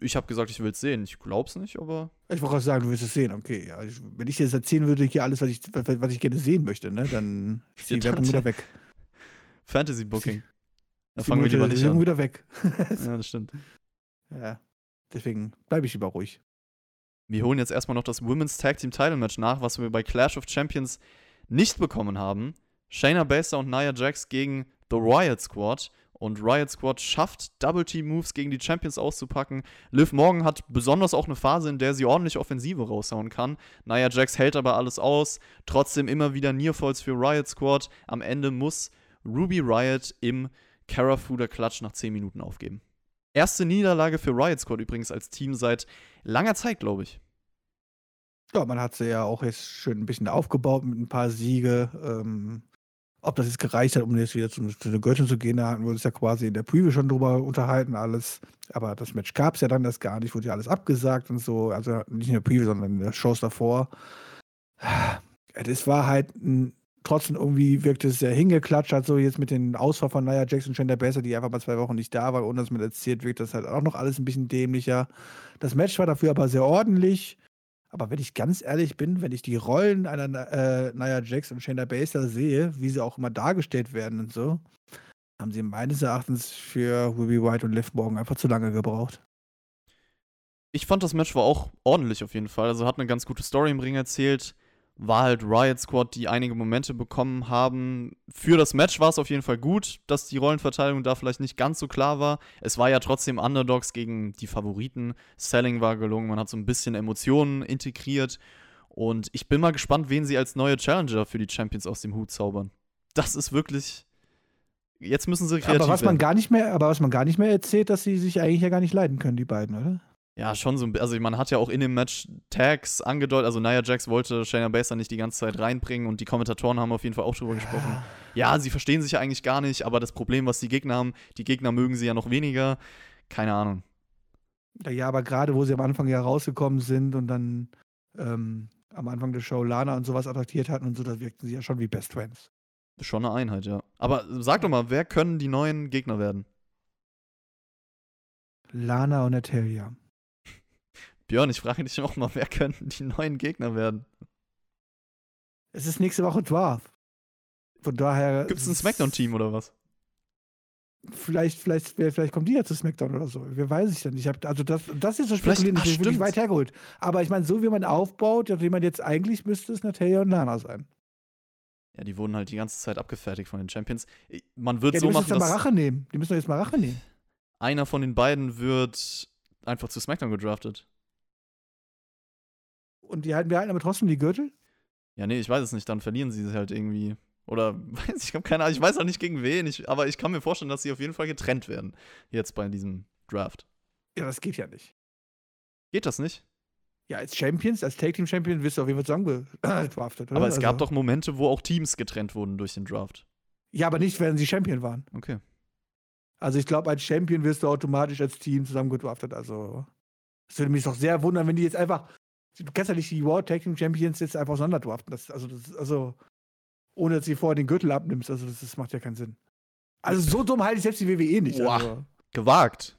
Ich habe gesagt, ich will es sehen. Ich glaube es nicht, aber. Ich wollte gerade sagen, du willst es sehen. Okay, ja. wenn ich dir jetzt erzählen würde, hier alles, was ich, was ich gerne sehen möchte, ne, dann ist die Werbung wieder weg. Fantasy Booking. Da fangen wir lieber nicht an. wieder weg. ja, das stimmt. Ja, deswegen bleibe ich lieber ruhig. Wir holen jetzt erstmal noch das Women's Tag Team Title Match nach, was wir bei Clash of Champions nicht bekommen haben. Shayna Baszler und Nia Jax gegen The Riot Squad. Und Riot Squad schafft Double Team Moves gegen die Champions auszupacken. Liv Morgan hat besonders auch eine Phase, in der sie ordentlich Offensive raushauen kann. Nia Jax hält aber alles aus. Trotzdem immer wieder Nearfalls für Riot Squad. Am Ende muss Ruby Riot im Carafuda Clutch nach 10 Minuten aufgeben. Erste Niederlage für Riot Squad übrigens als Team seit langer Zeit, glaube ich. Ja, man hat sie ja auch jetzt schön ein bisschen aufgebaut mit ein paar Siege. Ähm, ob das jetzt gereicht hat, um jetzt wieder zu, zu der Göttin zu gehen, da hatten wir uns ja quasi in der Preview schon drüber unterhalten, alles. Aber das Match gab es ja dann das gar nicht, wurde ja alles abgesagt und so. Also nicht in der Preview, sondern in der Shows davor. Das war halt ein trotzdem irgendwie wirkte es sehr hingeklatscht, so jetzt mit den Ausfall von Nia Jackson Chandler Besser, die einfach mal zwei Wochen nicht da war, ohne dass man erzählt, wirkt das halt auch noch alles ein bisschen dämlicher. Das Match war dafür aber sehr ordentlich. Aber wenn ich ganz ehrlich bin, wenn ich die Rollen einer äh, Nia Jax und Shayna Baszler sehe, wie sie auch immer dargestellt werden und so, haben sie meines Erachtens für Ruby White und Liv Morgan einfach zu lange gebraucht. Ich fand das Match war auch ordentlich auf jeden Fall. Also hat eine ganz gute Story im Ring erzählt war halt Riot Squad, die einige Momente bekommen haben. Für das Match war es auf jeden Fall gut, dass die Rollenverteilung da vielleicht nicht ganz so klar war. Es war ja trotzdem Underdogs gegen die Favoriten. Selling war gelungen, man hat so ein bisschen Emotionen integriert. Und ich bin mal gespannt, wen sie als neue Challenger für die Champions aus dem Hut zaubern. Das ist wirklich jetzt müssen sie kreativ Aber was man werden. gar nicht mehr, aber was man gar nicht mehr erzählt, dass sie sich eigentlich ja gar nicht leiden können, die beiden, oder? Ja, schon so ein bi- Also, man hat ja auch in dem Match Tags angedeutet. Also, Nia Jax wollte Shayna Baszler nicht die ganze Zeit reinbringen und die Kommentatoren haben auf jeden Fall auch drüber gesprochen. Ja, sie verstehen sich ja eigentlich gar nicht, aber das Problem, was die Gegner haben, die Gegner mögen sie ja noch weniger. Keine Ahnung. Ja, aber gerade wo sie am Anfang ja rausgekommen sind und dann ähm, am Anfang der Show Lana und sowas attraktiert hatten und so, da wirkten sie ja schon wie Best Friends. Schon eine Einheit, ja. Aber sag doch mal, wer können die neuen Gegner werden? Lana und Natalia. Björn, ich frage dich auch mal, wer könnten die neuen Gegner werden? Es ist nächste Woche Dwarf. Von daher. Gibt es ein Smackdown-Team oder was? Vielleicht, vielleicht, vielleicht kommt die ja zu SmackDown oder so. Wer weiß ich denn? Ich hab, also das, das ist so spekulieren, das wirklich weit hergeholt. Aber ich meine, so wie man aufbaut, wie man jetzt eigentlich müsste es Natalia und Lana sein. Ja, die wurden halt die ganze Zeit abgefertigt von den Champions. Man wird Ja, die so müssen machen, jetzt mal dass Rache nehmen. Die müssen doch jetzt mal Rache nehmen. einer von den beiden wird einfach zu SmackDown gedraftet. Und die halten, wir halten aber trotzdem die Gürtel. Ja, nee, ich weiß es nicht, dann verlieren sie halt irgendwie. Oder weiß ich, habe keine Ahnung, ich weiß auch nicht gegen wen, ich, aber ich kann mir vorstellen, dass sie auf jeden Fall getrennt werden. Jetzt bei diesem Draft. Ja, das geht ja nicht. Geht das nicht? Ja, als Champions, als Tag Team Champion wirst du auf jeden Fall zusammengedraftet, oder? Aber es gab Also- doch Momente, wo auch Teams getrennt wurden durch den Draft. Ja, aber nicht, wenn sie Champion waren. Okay. Also ich glaube, als Champion wirst du automatisch als Team zusammengedraftet. Also es würde mich doch sehr wundern, wenn die jetzt einfach. Du kannst ja nicht die World Tag Team Champions jetzt einfach auseinanderdraften. Das, also, das, also ohne dass sie vorher den Gürtel abnimmst. Also das, das macht ja keinen Sinn. Also so dumm halte ich selbst die WWE nicht. Boah. Also, Gewagt.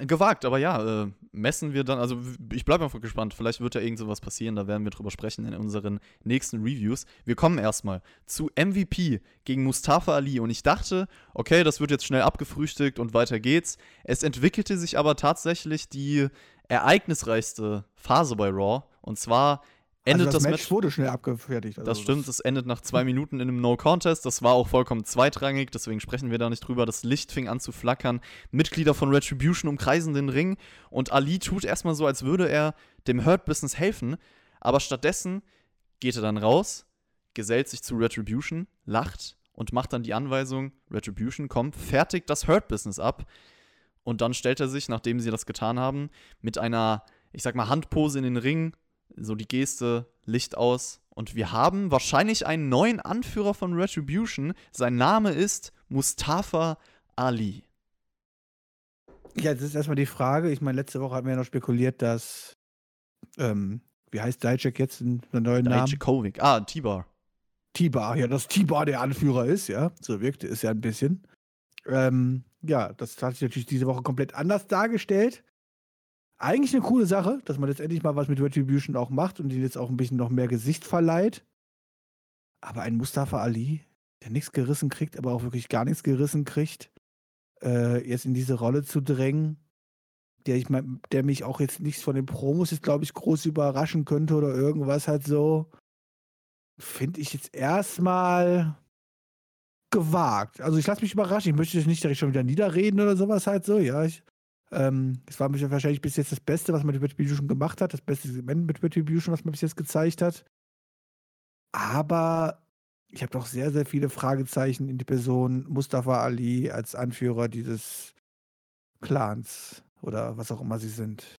Gewagt, aber ja, äh, messen wir dann, also ich bleibe einfach gespannt, vielleicht wird ja irgend sowas passieren, da werden wir drüber sprechen in unseren nächsten Reviews. Wir kommen erstmal zu MVP gegen Mustafa Ali und ich dachte, okay, das wird jetzt schnell abgefrühstückt und weiter geht's. Es entwickelte sich aber tatsächlich die ereignisreichste Phase bei Raw und zwar endet also das, das, Match, Match wurde schnell abgefertigt. Also das stimmt, es endet nach zwei Minuten in einem No-Contest. Das war auch vollkommen zweitrangig, deswegen sprechen wir da nicht drüber. Das Licht fing an zu flackern. Mitglieder von Retribution umkreisen den Ring und Ali tut erstmal so, als würde er dem Hurt-Business helfen. Aber stattdessen geht er dann raus, gesellt sich zu Retribution, lacht und macht dann die Anweisung: Retribution, komm, fertigt das Hurt-Business ab. Und dann stellt er sich, nachdem sie das getan haben, mit einer, ich sag mal, Handpose in den Ring, so die Geste, Licht aus. Und wir haben wahrscheinlich einen neuen Anführer von Retribution. Sein Name ist Mustafa Ali. Ja, das ist erstmal die Frage. Ich meine, letzte Woche hatten wir ja noch spekuliert, dass, ähm, wie heißt Dijak jetzt in seinem neuen Namen? Dijakovic. Ah, T-Bar. T-Bar, ja, dass T-Bar der Anführer ist, ja. So wirkte es ja ein bisschen. Ähm, ja, das hat sich natürlich diese Woche komplett anders dargestellt. Eigentlich eine coole Sache, dass man letztendlich mal was mit Retribution auch macht und ihnen jetzt auch ein bisschen noch mehr Gesicht verleiht. Aber ein Mustafa Ali, der nichts gerissen kriegt, aber auch wirklich gar nichts gerissen kriegt, äh, jetzt in diese Rolle zu drängen, der, ich mein, der mich auch jetzt nichts von den Promos jetzt, glaube ich, groß überraschen könnte oder irgendwas halt so finde ich jetzt erstmal gewagt. Also ich lasse mich überraschen. Ich möchte jetzt nicht direkt schon wieder niederreden oder sowas halt so. Ja, ich, ähm, es war wahrscheinlich bis jetzt das Beste, was man mit Retribution gemacht hat. Das beste Segment mit Retribution, was man bis jetzt gezeigt hat. Aber ich habe doch sehr, sehr viele Fragezeichen in die Person Mustafa Ali als Anführer dieses Clans oder was auch immer sie sind.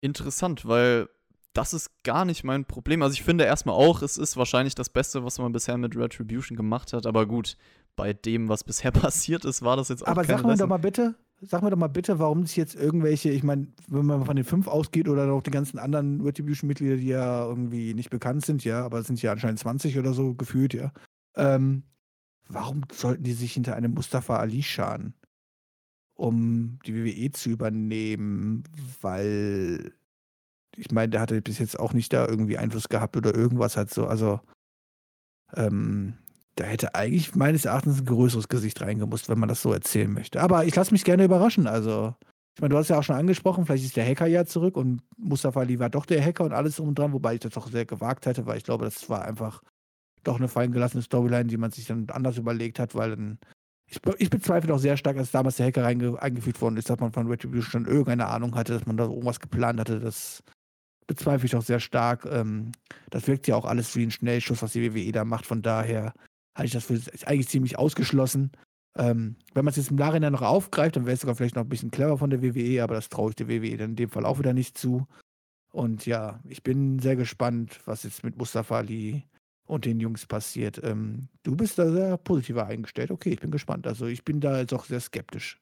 Interessant, weil das ist gar nicht mein Problem. Also ich finde erstmal auch, es ist wahrscheinlich das Beste, was man bisher mit Retribution gemacht hat. Aber gut, bei dem, was bisher passiert ist, war das jetzt auch Aber keine sag mir doch mal bitte, sag mir doch mal bitte, warum sich jetzt irgendwelche, ich meine, wenn man von den fünf ausgeht oder noch die ganzen anderen Retribution-Mitglieder, die ja irgendwie nicht bekannt sind, ja, aber es sind ja anscheinend 20 oder so gefühlt, ja. Ähm, warum sollten die sich hinter einem Mustafa Ali scharen, um die WWE zu übernehmen? Weil ich meine, der hatte bis jetzt auch nicht da irgendwie Einfluss gehabt oder irgendwas halt so. Also, ähm, da hätte eigentlich meines Erachtens ein größeres Gesicht reingemusst, wenn man das so erzählen möchte. Aber ich lasse mich gerne überraschen. Also, ich meine, du hast ja auch schon angesprochen, vielleicht ist der Hacker ja zurück und Mustafa Ali war doch der Hacker und alles und dran, wobei ich das doch sehr gewagt hätte, weil ich glaube, das war einfach doch eine fallen gelassene Storyline, die man sich dann anders überlegt hat, weil dann. Ich, ich bezweifle auch sehr stark, als damals der Hacker eingeführt worden ist, dass man von Retribution schon irgendeine Ahnung hatte, dass man da irgendwas geplant hatte. Das bezweifle ich auch sehr stark. Ähm, das wirkt ja auch alles wie ein Schnellschuss, was die WWE da macht. Von daher halte ich das für eigentlich ziemlich ausgeschlossen. Ähm, wenn man es jetzt im Nachhinein noch aufgreift, dann wäre es sogar vielleicht noch ein bisschen clever von der WWE, aber das traue ich der WWE dann in dem Fall auch wieder nicht zu. Und ja, ich bin sehr gespannt, was jetzt mit Mustafa Ali und den Jungs passiert. Ähm, du bist da sehr positiver eingestellt. Okay, ich bin gespannt. Also ich bin da jetzt auch sehr skeptisch.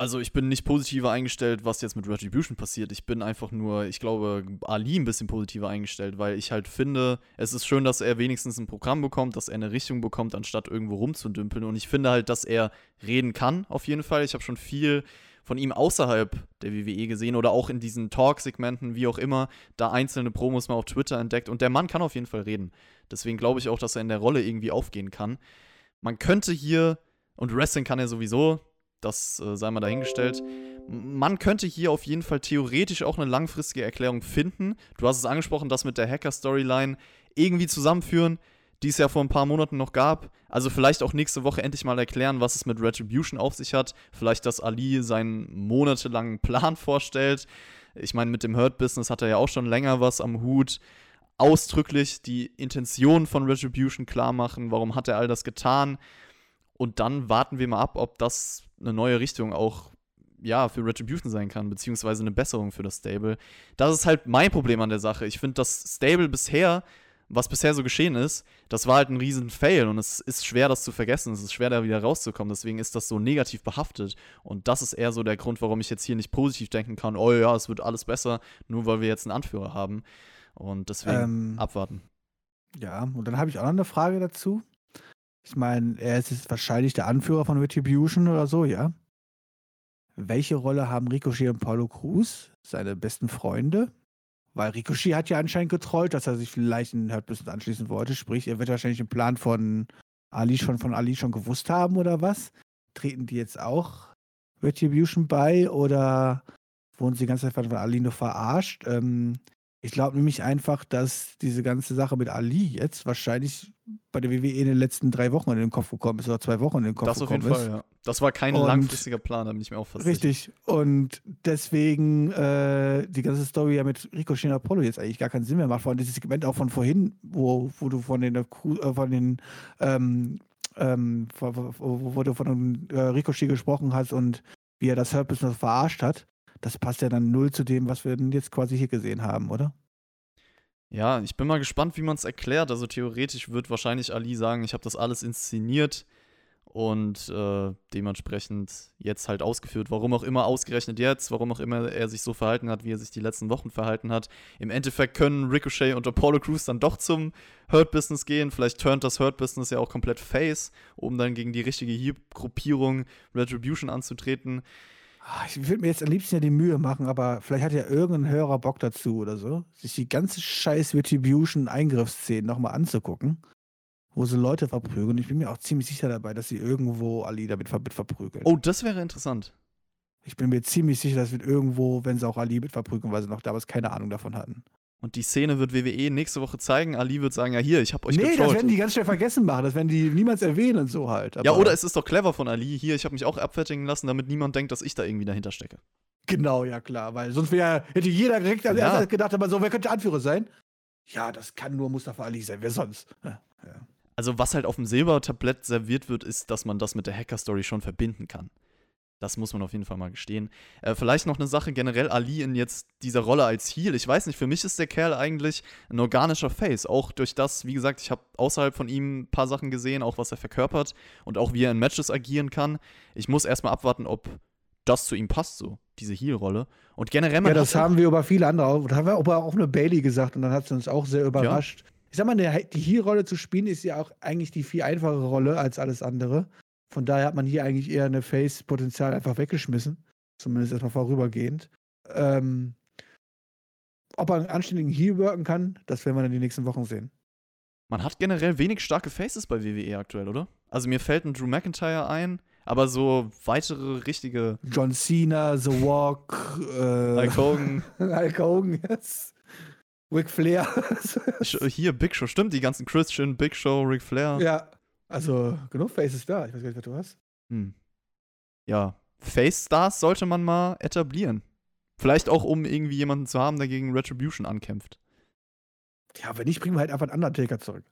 Also ich bin nicht positiver eingestellt, was jetzt mit Retribution passiert. Ich bin einfach nur, ich glaube, Ali ein bisschen positiver eingestellt, weil ich halt finde, es ist schön, dass er wenigstens ein Programm bekommt, dass er eine Richtung bekommt, anstatt irgendwo rumzudümpeln. Und ich finde halt, dass er reden kann, auf jeden Fall. Ich habe schon viel von ihm außerhalb der WWE gesehen oder auch in diesen Talk-Segmenten, wie auch immer, da einzelne Promos mal auf Twitter entdeckt. Und der Mann kann auf jeden Fall reden. Deswegen glaube ich auch, dass er in der Rolle irgendwie aufgehen kann. Man könnte hier, und Wrestling kann er sowieso, das äh, sei mal dahingestellt. Man könnte hier auf jeden Fall theoretisch auch eine langfristige Erklärung finden. Du hast es angesprochen, das mit der Hacker-Storyline irgendwie zusammenführen, die es ja vor ein paar Monaten noch gab. Also vielleicht auch nächste Woche endlich mal erklären, was es mit Retribution auf sich hat. Vielleicht, dass Ali seinen monatelangen Plan vorstellt. Ich meine, mit dem Hurt-Business hat er ja auch schon länger was am Hut. Ausdrücklich die Intention von Retribution klar machen. Warum hat er all das getan? Und dann warten wir mal ab, ob das eine neue Richtung auch ja, für Retribution sein kann, beziehungsweise eine Besserung für das Stable. Das ist halt mein Problem an der Sache. Ich finde, das Stable bisher, was bisher so geschehen ist, das war halt ein riesen Fail und es ist schwer, das zu vergessen. Es ist schwer, da wieder rauszukommen. Deswegen ist das so negativ behaftet. Und das ist eher so der Grund, warum ich jetzt hier nicht positiv denken kann, oh ja, es wird alles besser, nur weil wir jetzt einen Anführer haben. Und deswegen ähm, abwarten. Ja, und dann habe ich auch noch eine Frage dazu. Ich meine, er ist wahrscheinlich der Anführer von Retribution oder so, ja. Welche Rolle haben Ricochet und Paulo Cruz, seine besten Freunde? Weil Ricochet hat ja anscheinend getrollt, dass er sich vielleicht in Hurt anschließen wollte. Sprich, er wird wahrscheinlich den Plan von Ali schon von Ali schon gewusst haben oder was? Treten die jetzt auch Retribution bei oder wurden sie ganze Zeit von Ali nur verarscht? Ähm, ich glaube nämlich einfach, dass diese ganze Sache mit Ali jetzt wahrscheinlich bei der WWE in den letzten drei Wochen in den Kopf gekommen ist oder zwei Wochen in den Kopf das gekommen ist. Das auf jeden Fall, ja. Das war kein und, langfristiger Plan, da bin ich mir auch fast Richtig. Und deswegen äh, die ganze Story ja mit Ricochet und Apollo jetzt eigentlich gar keinen Sinn mehr macht. Vor allem dieses Segment auch von vorhin, wo, wo du von den, äh, von den ähm, ähm, wo, wo, du von äh, Ricochet gesprochen hast und wie er das Hurt Business verarscht hat das passt ja dann null zu dem, was wir jetzt quasi hier gesehen haben, oder? Ja, ich bin mal gespannt, wie man es erklärt. Also theoretisch wird wahrscheinlich Ali sagen, ich habe das alles inszeniert und äh, dementsprechend jetzt halt ausgeführt. Warum auch immer ausgerechnet jetzt, warum auch immer er sich so verhalten hat, wie er sich die letzten Wochen verhalten hat. Im Endeffekt können Ricochet und Apollo Crews dann doch zum Hurt Business gehen. Vielleicht turnt das Hurt Business ja auch komplett face, um dann gegen die richtige Gruppierung Retribution anzutreten. Ah, ich würde mir jetzt am liebsten ja die Mühe machen, aber vielleicht hat ja irgendein Hörer Bock dazu oder so, sich die ganze scheiß Retribution-Eingriffsszenen nochmal anzugucken, wo sie Leute verprügeln. Ich bin mir auch ziemlich sicher dabei, dass sie irgendwo Ali damit mit verprügeln. Oh, das wäre interessant. Ich bin mir ziemlich sicher, dass wird irgendwo, wenn sie auch Ali mit verprügeln, weil sie noch damals keine Ahnung davon hatten. Und die Szene wird WWE nächste Woche zeigen. Ali wird sagen, ja hier, ich habe euch nee, getrollt. Nee, das werden die ganz schnell vergessen machen. Das werden die niemals erwähnen und so halt. Aber ja, oder es ist doch clever von Ali. Hier, ich habe mich auch abfertigen lassen, damit niemand denkt, dass ich da irgendwie dahinter stecke. Genau, ja klar. Weil sonst wär, hätte jeder direkt als ja. erstes gedacht, aber so, wer könnte Anführer sein? Ja, das kann nur Mustafa Ali sein. Wer sonst? Ja. Also was halt auf dem Silbertablett serviert wird, ist, dass man das mit der Hacker-Story schon verbinden kann. Das muss man auf jeden Fall mal gestehen. Äh, vielleicht noch eine Sache generell, Ali in jetzt dieser Rolle als Heal. Ich weiß nicht, für mich ist der Kerl eigentlich ein organischer Face. Auch durch das, wie gesagt, ich habe außerhalb von ihm ein paar Sachen gesehen, auch was er verkörpert und auch wie er in Matches agieren kann. Ich muss erstmal abwarten, ob das zu ihm passt, so, diese Heal-Rolle. Und generell Ja, das haben wir über viele andere, da haben wir aber auch eine Bailey gesagt und dann hat es uns auch sehr überrascht. Ja. Ich sag mal, die Heal-Rolle zu spielen ist ja auch eigentlich die viel einfache Rolle als alles andere. Von daher hat man hier eigentlich eher eine Face-Potenzial einfach weggeschmissen. Zumindest erstmal vorübergehend. Ähm, ob er einen anständigen Heal worken kann, das werden wir dann die nächsten Wochen sehen. Man hat generell wenig starke Faces bei WWE aktuell, oder? Also mir fällt ein Drew McIntyre ein, aber so weitere richtige. John Cena, The Walk, äh, Hulk Hogan. Hulk Hogan, yes. Ric Flair. Hier, Big Show, stimmt, die ganzen Christian, Big Show, Ric Flair. Ja, also, genug Faces da. Ich weiß gar nicht, was du hast. Hm. Ja, Face-Stars sollte man mal etablieren. Vielleicht auch, um irgendwie jemanden zu haben, der gegen Retribution ankämpft. Ja, wenn nicht, bringen wir halt einfach einen Undertaker zurück.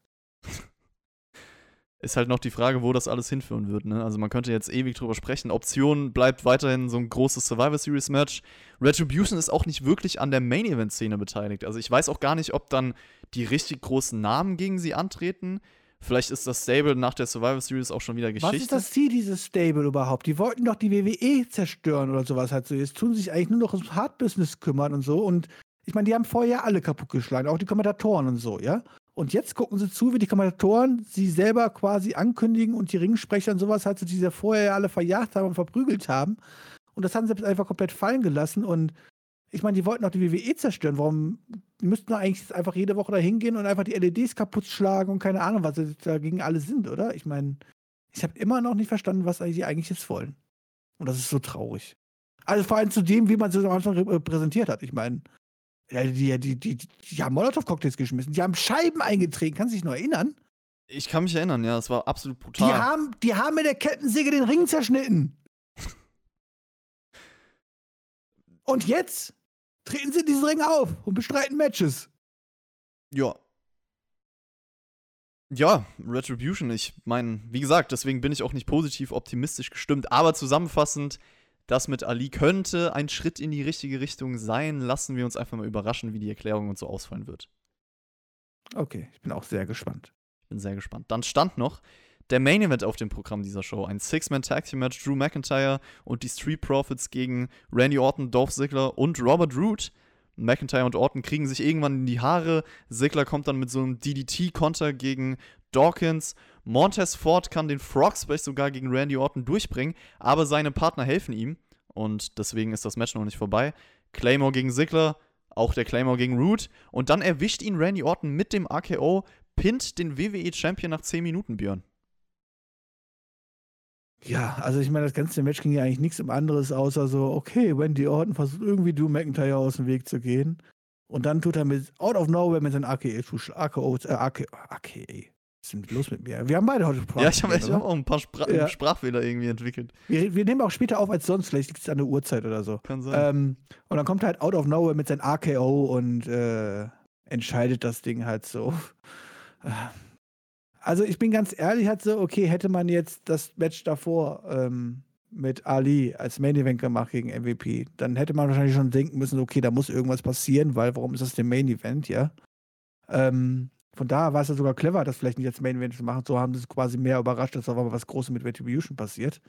ist halt noch die Frage, wo das alles hinführen wird. Ne? Also man könnte jetzt ewig drüber sprechen. Option bleibt weiterhin so ein großes Survivor Series Match. Retribution ist auch nicht wirklich an der Main Event Szene beteiligt. Also ich weiß auch gar nicht, ob dann die richtig großen Namen gegen sie antreten. Vielleicht ist das Stable nach der Survivor Series auch schon wieder Geschichte. Was ist das Ziel dieses Stable überhaupt? Die wollten doch die WWE zerstören oder sowas halt so. Jetzt tun sie sich eigentlich nur noch ums Hard-Business kümmern und so. Und ich meine, die haben vorher alle kaputtgeschlagen, auch die Kommentatoren und so, ja? Und jetzt gucken sie zu, wie die Kommentatoren sie selber quasi ankündigen und die Ringsprecher und sowas halt, so, die sie vorher alle verjagt haben und verprügelt haben. Und das haben sie jetzt einfach komplett fallen gelassen. Und ich meine, die wollten auch die WWE zerstören. Warum müssten eigentlich einfach jede Woche da hingehen und einfach die LEDs kaputt schlagen und keine Ahnung, was sie dagegen alle sind, oder? Ich meine, ich habe immer noch nicht verstanden, was sie eigentlich jetzt wollen. Und das ist so traurig. Also vor allem zu dem, wie man sie am Anfang präsentiert hat. Ich meine, die, die, die, die haben Molotow-Cocktails geschmissen. Die haben Scheiben eingetreten. Kannst du dich noch erinnern? Ich kann mich erinnern, ja. Das war absolut brutal. Die haben, die haben mit der Kettensäge den Ring zerschnitten. Und jetzt treten sie in diesen Ring auf und bestreiten Matches. Ja. Ja, Retribution. Ich meine, wie gesagt, deswegen bin ich auch nicht positiv optimistisch gestimmt. Aber zusammenfassend, das mit Ali könnte ein Schritt in die richtige Richtung sein. Lassen wir uns einfach mal überraschen, wie die Erklärung und so ausfallen wird. Okay, ich bin auch sehr gespannt. Ich bin sehr gespannt. Dann stand noch der Main Event auf dem Programm dieser Show. Ein Six-Man-Tag-Team-Match. Drew McIntyre und die Street Profits gegen Randy Orton, Dolph Ziggler und Robert Root. McIntyre und Orton kriegen sich irgendwann in die Haare. Ziggler kommt dann mit so einem DDT-Konter gegen Dawkins. Montez Ford kann den Frog Splash sogar gegen Randy Orton durchbringen, aber seine Partner helfen ihm und deswegen ist das Match noch nicht vorbei. Claymore gegen Ziggler, auch der Claymore gegen Root und dann erwischt ihn Randy Orton mit dem AKO, pinnt den WWE Champion nach 10 Minuten, Björn. Ja, also ich meine, das ganze Match ging ja eigentlich nichts um anderes, außer so, okay, Randy Orton versucht irgendwie Drew McIntyre aus dem Weg zu gehen. Und dann tut er mit Out of Nowhere mit seinem AKE, AKO, äh, AKE, AKE, was ist denn los mit mir? Wir haben beide heute Sprachfehler. Ja, ich habe hab auch ein paar Spra ja. Sprachfehler irgendwie entwickelt. Wir, wir, nehmen auch später auf als sonst, vielleicht liegt es an der Uhrzeit oder so. Kann sein. Ähm, und dann kommt halt Out of Nowhere mit seinem AKO und äh, entscheidet das Ding halt so. Also ich bin ganz ehrlich, halt so, okay, hätte man jetzt das Match davor ähm, mit Ali als Main Event gemacht gegen MVP, dann hätte man wahrscheinlich schon denken müssen, okay, da muss irgendwas passieren, weil warum ist das der Main Event, ja? Ähm, von daher war es ja sogar clever, das vielleicht nicht als Main Event zu machen. So haben sie es quasi mehr überrascht, dass auf einmal was Großes mit Retribution passiert.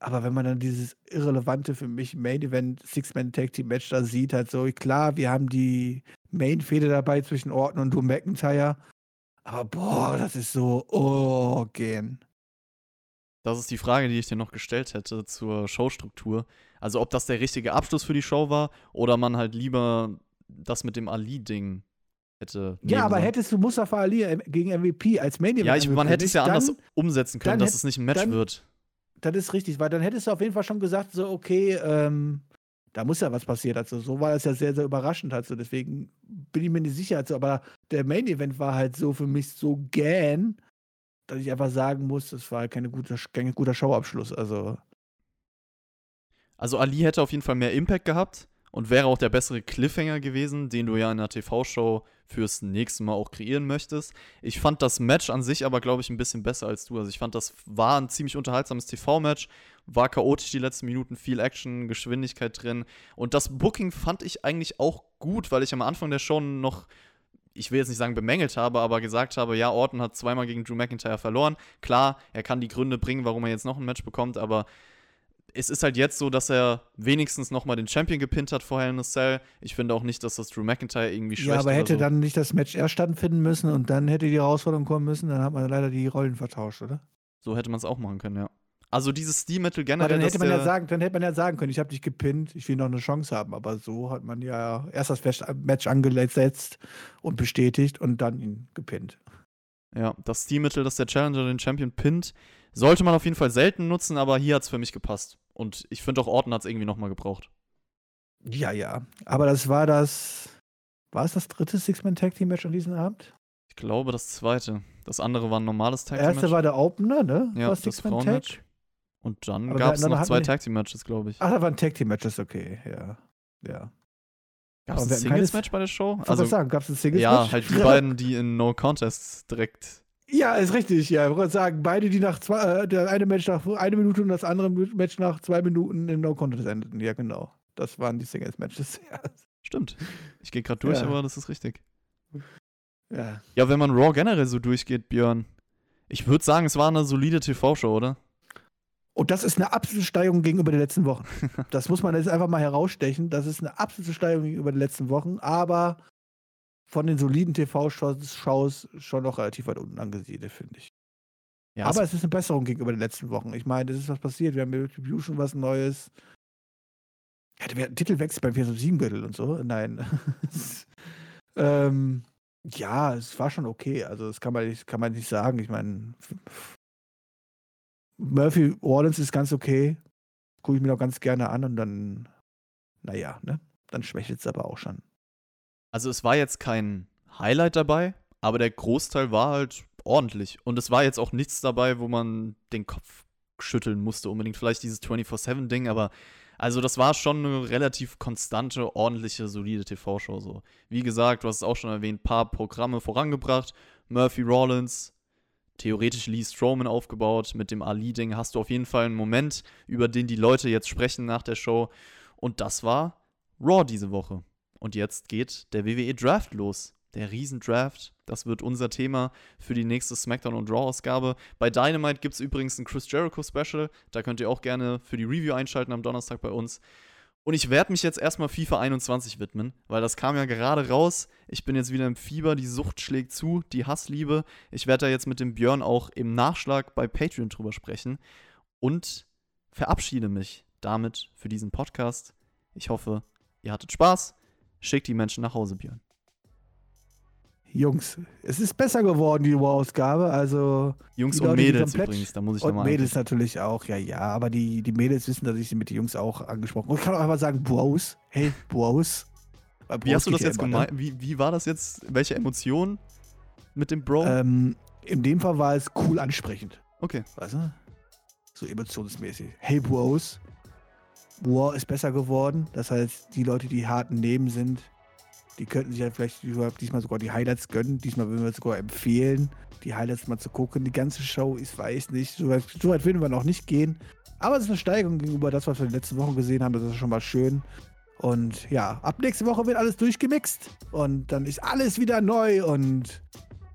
Aber wenn man dann dieses irrelevante für mich Main Event Six-Man Tag Team Match da sieht, halt so, klar, wir haben die Main-Fehde dabei zwischen Orton und Drew McIntyre. Aber boah, das ist so, oh, gehen. Das ist die Frage, die ich dir noch gestellt hätte zur Showstruktur. Also, ob das der richtige Abschluss für die Show war oder man halt lieber das mit dem Ali-Ding hätte. Ja, aber sollen. hättest du Mustafa Ali gegen MVP als Main Event. Ja, ich, man hätte es ja dann, anders umsetzen können, dass es nicht ein Match dann, wird. Das ist richtig, weil dann hättest du auf jeden Fall schon gesagt, so, okay, ähm, da muss ja was passieren. Also, so war es ja sehr, sehr überraschend. Also, deswegen bin ich mir nicht sicher. Also, aber der Main Event war halt so für mich so gähn, dass ich einfach sagen muss, das war keine gute, kein guter Showabschluss. Also. Also, Ali hätte auf jeden Fall mehr Impact gehabt und wäre auch der bessere Cliffhanger gewesen, den du ja in einer TV-Show fürs nächste Mal auch kreieren möchtest. Ich fand das Match an sich aber, glaube ich, ein bisschen besser als du. Also ich fand, das war ein ziemlich unterhaltsames TV-Match, war chaotisch die letzten Minuten, viel Action, Geschwindigkeit drin. Und das Booking fand ich eigentlich auch gut, weil ich am Anfang der Show noch ich will jetzt nicht sagen bemängelt habe, aber gesagt habe, ja, Orton hat zweimal gegen Drew McIntyre verloren. Klar, er kann die Gründe bringen, warum er jetzt noch ein Match bekommt, aber es ist halt jetzt so, dass er wenigstens nochmal den Champion gepinnt hat vor Hell in a Cell. Ich finde auch nicht, dass das Drew McIntyre irgendwie schwächt. Ja, aber hätte so. dann nicht das Match erst stattfinden müssen und dann hätte die Herausforderung kommen müssen, dann hat man leider die Rollen vertauscht, oder? So hätte man es auch machen können, ja. Also dieses Steel Metal generell. Aber dann hätte man ja sagen, dann hätte man ja sagen können, ich habe dich gepinnt, ich will noch eine Chance haben. Aber so hat man ja erst das Match angesetzt und bestätigt und dann ihn gepinnt. Ja, das Stilmittel, dass der Challenger den Champion pinnt, sollte man auf jeden Fall selten nutzen, aber hier hat es für mich gepasst. Und ich finde auch Orton hat es irgendwie nochmal gebraucht. Ja, ja. Aber das war das. War es das dritte Six-Man-Tag-Team-Match an diesem Abend? Ich glaube, das zweite. Das andere war ein normales Tag-Team-Match. Das erste war der Opener, ne? Ja, das Frauenmatch. Und dann gab es noch zwei Tag-Team-Matches, glaube ich. Ach, da waren Tag-Team-Matches, okay, ja. Ja. Gab es ein Singles-Match bei der Show? Also, sagen, gab es ein Singles-Match? Ja, halt die beiden, die in No Contest direkt Ja, ist richtig. Ja, ich wollte sagen, beide, die nach zwei, äh, der eine Match nach eine Minute und das andere Match nach zwei Minuten in No Contest endeten. Ja, genau. Das waren die Singles-Matches. Ja. Stimmt. Ich gehe gerade durch, Ja. aber das ist richtig. ja. Ja, wenn man Raw generell so durchgeht, Björn, ich würde sagen, es war eine solide TV-Show, oder? Und das ist eine absolute Steigerung gegenüber den letzten Wochen. Das muss man jetzt einfach mal herausstechen. Das ist eine absolute Steigerung gegenüber den letzten Wochen, aber von den soliden TV-Shows Shows schon noch relativ weit unten angesiedelt, finde ich. Ja, aber es, ist eine Besserung gegenüber den letzten Wochen. Ich meine, es ist was passiert. Wir haben mit Retribution was Neues. Ja, der Titelwechsel beim 4 7 Gürtel und so. Nein. ähm, ja, es war schon okay. Also, das kann man nicht, kann man nicht sagen. Ich meine, Murphy Orleans ist ganz okay. Gucke ich mir noch ganz gerne an und dann, naja, ne? Dann schwächelt es aber auch schon. also es war jetzt kein Highlight dabei, aber der Großteil war halt ordentlich. Und es war jetzt auch nichts dabei, wo man den Kopf schütteln musste, unbedingt vielleicht dieses 24-7-Ding, aber also das war schon eine relativ konstante, ordentliche, solide TV-Show. So. Wie gesagt, du hast es auch schon erwähnt, paar Programme vorangebracht. Murphy Rollins, theoretisch Lee Strowman aufgebaut. Mit dem Ali-Ding hast du auf jeden Fall einen Moment, über den die Leute jetzt sprechen nach der Show. Und das war Raw diese Woche. Und jetzt geht der WWE Draft los. Der Riesendraft. Das wird unser Thema für die nächste SmackDown und Raw-Ausgabe. Bei Dynamite gibt es übrigens ein Chris Jericho Special. Da könnt ihr auch gerne für die Review einschalten am Donnerstag bei uns. Und ich werde mich jetzt erstmal FIFA 21 widmen, weil das kam ja gerade raus. Ich bin jetzt wieder im Fieber, die Sucht schlägt zu, die Hassliebe. Ich werde da jetzt mit dem Björn auch im Nachschlag bei Patreon drüber sprechen und verabschiede mich damit für diesen Podcast. Ich hoffe, ihr hattet Spaß. Schickt die Menschen nach Hause, Björn. Jungs, es ist besser geworden, die Raw-Ausgabe. Also, Jungs und Leute, Mädels übrigens, da muss ich und nochmal Mädels natürlich auch, ja, ja. Aber die, die Mädels wissen, dass ich sie mit den Jungs auch angesprochen habe. Und ich kann auch einfach sagen, Bros. Hey, Bros. Weil Wie Bros hast du das jetzt ne? gemeint? Wie, wie war das jetzt? Welche Emotion mit dem Bro? Ähm, in dem Fall war es cool ansprechend. okay. Weißt du? So emotionsmäßig. Hey, Bros. War ist besser geworden. Das heißt, die Leute, die hart neben sind, die könnten sich ja vielleicht diesmal sogar die Highlights gönnen. Diesmal würden wir sogar empfehlen, die Highlights mal zu gucken. Die ganze Show, ich weiß nicht, so weit, so weit würden wir noch nicht gehen. Aber es ist eine Steigerung gegenüber das, was wir in den letzten Wochen gesehen haben. Das ist schon mal schön. Und ja, ab nächste Woche wird alles durchgemixt. Und dann ist alles wieder neu und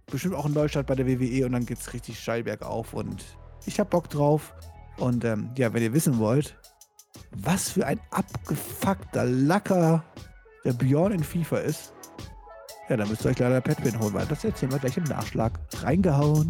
bestimmt auch ein Neustart bei der WWE. Und dann geht's richtig steil bergauf. Und ich hab Bock drauf. Und ähm, ja, wenn ihr wissen wollt, was für ein abgefuckter Lacker der Björn in FIFA ist, ja, dann müsst ihr euch leider Patreon holen, weil das erzählen wir gleich im Nachschlag. Reingehauen.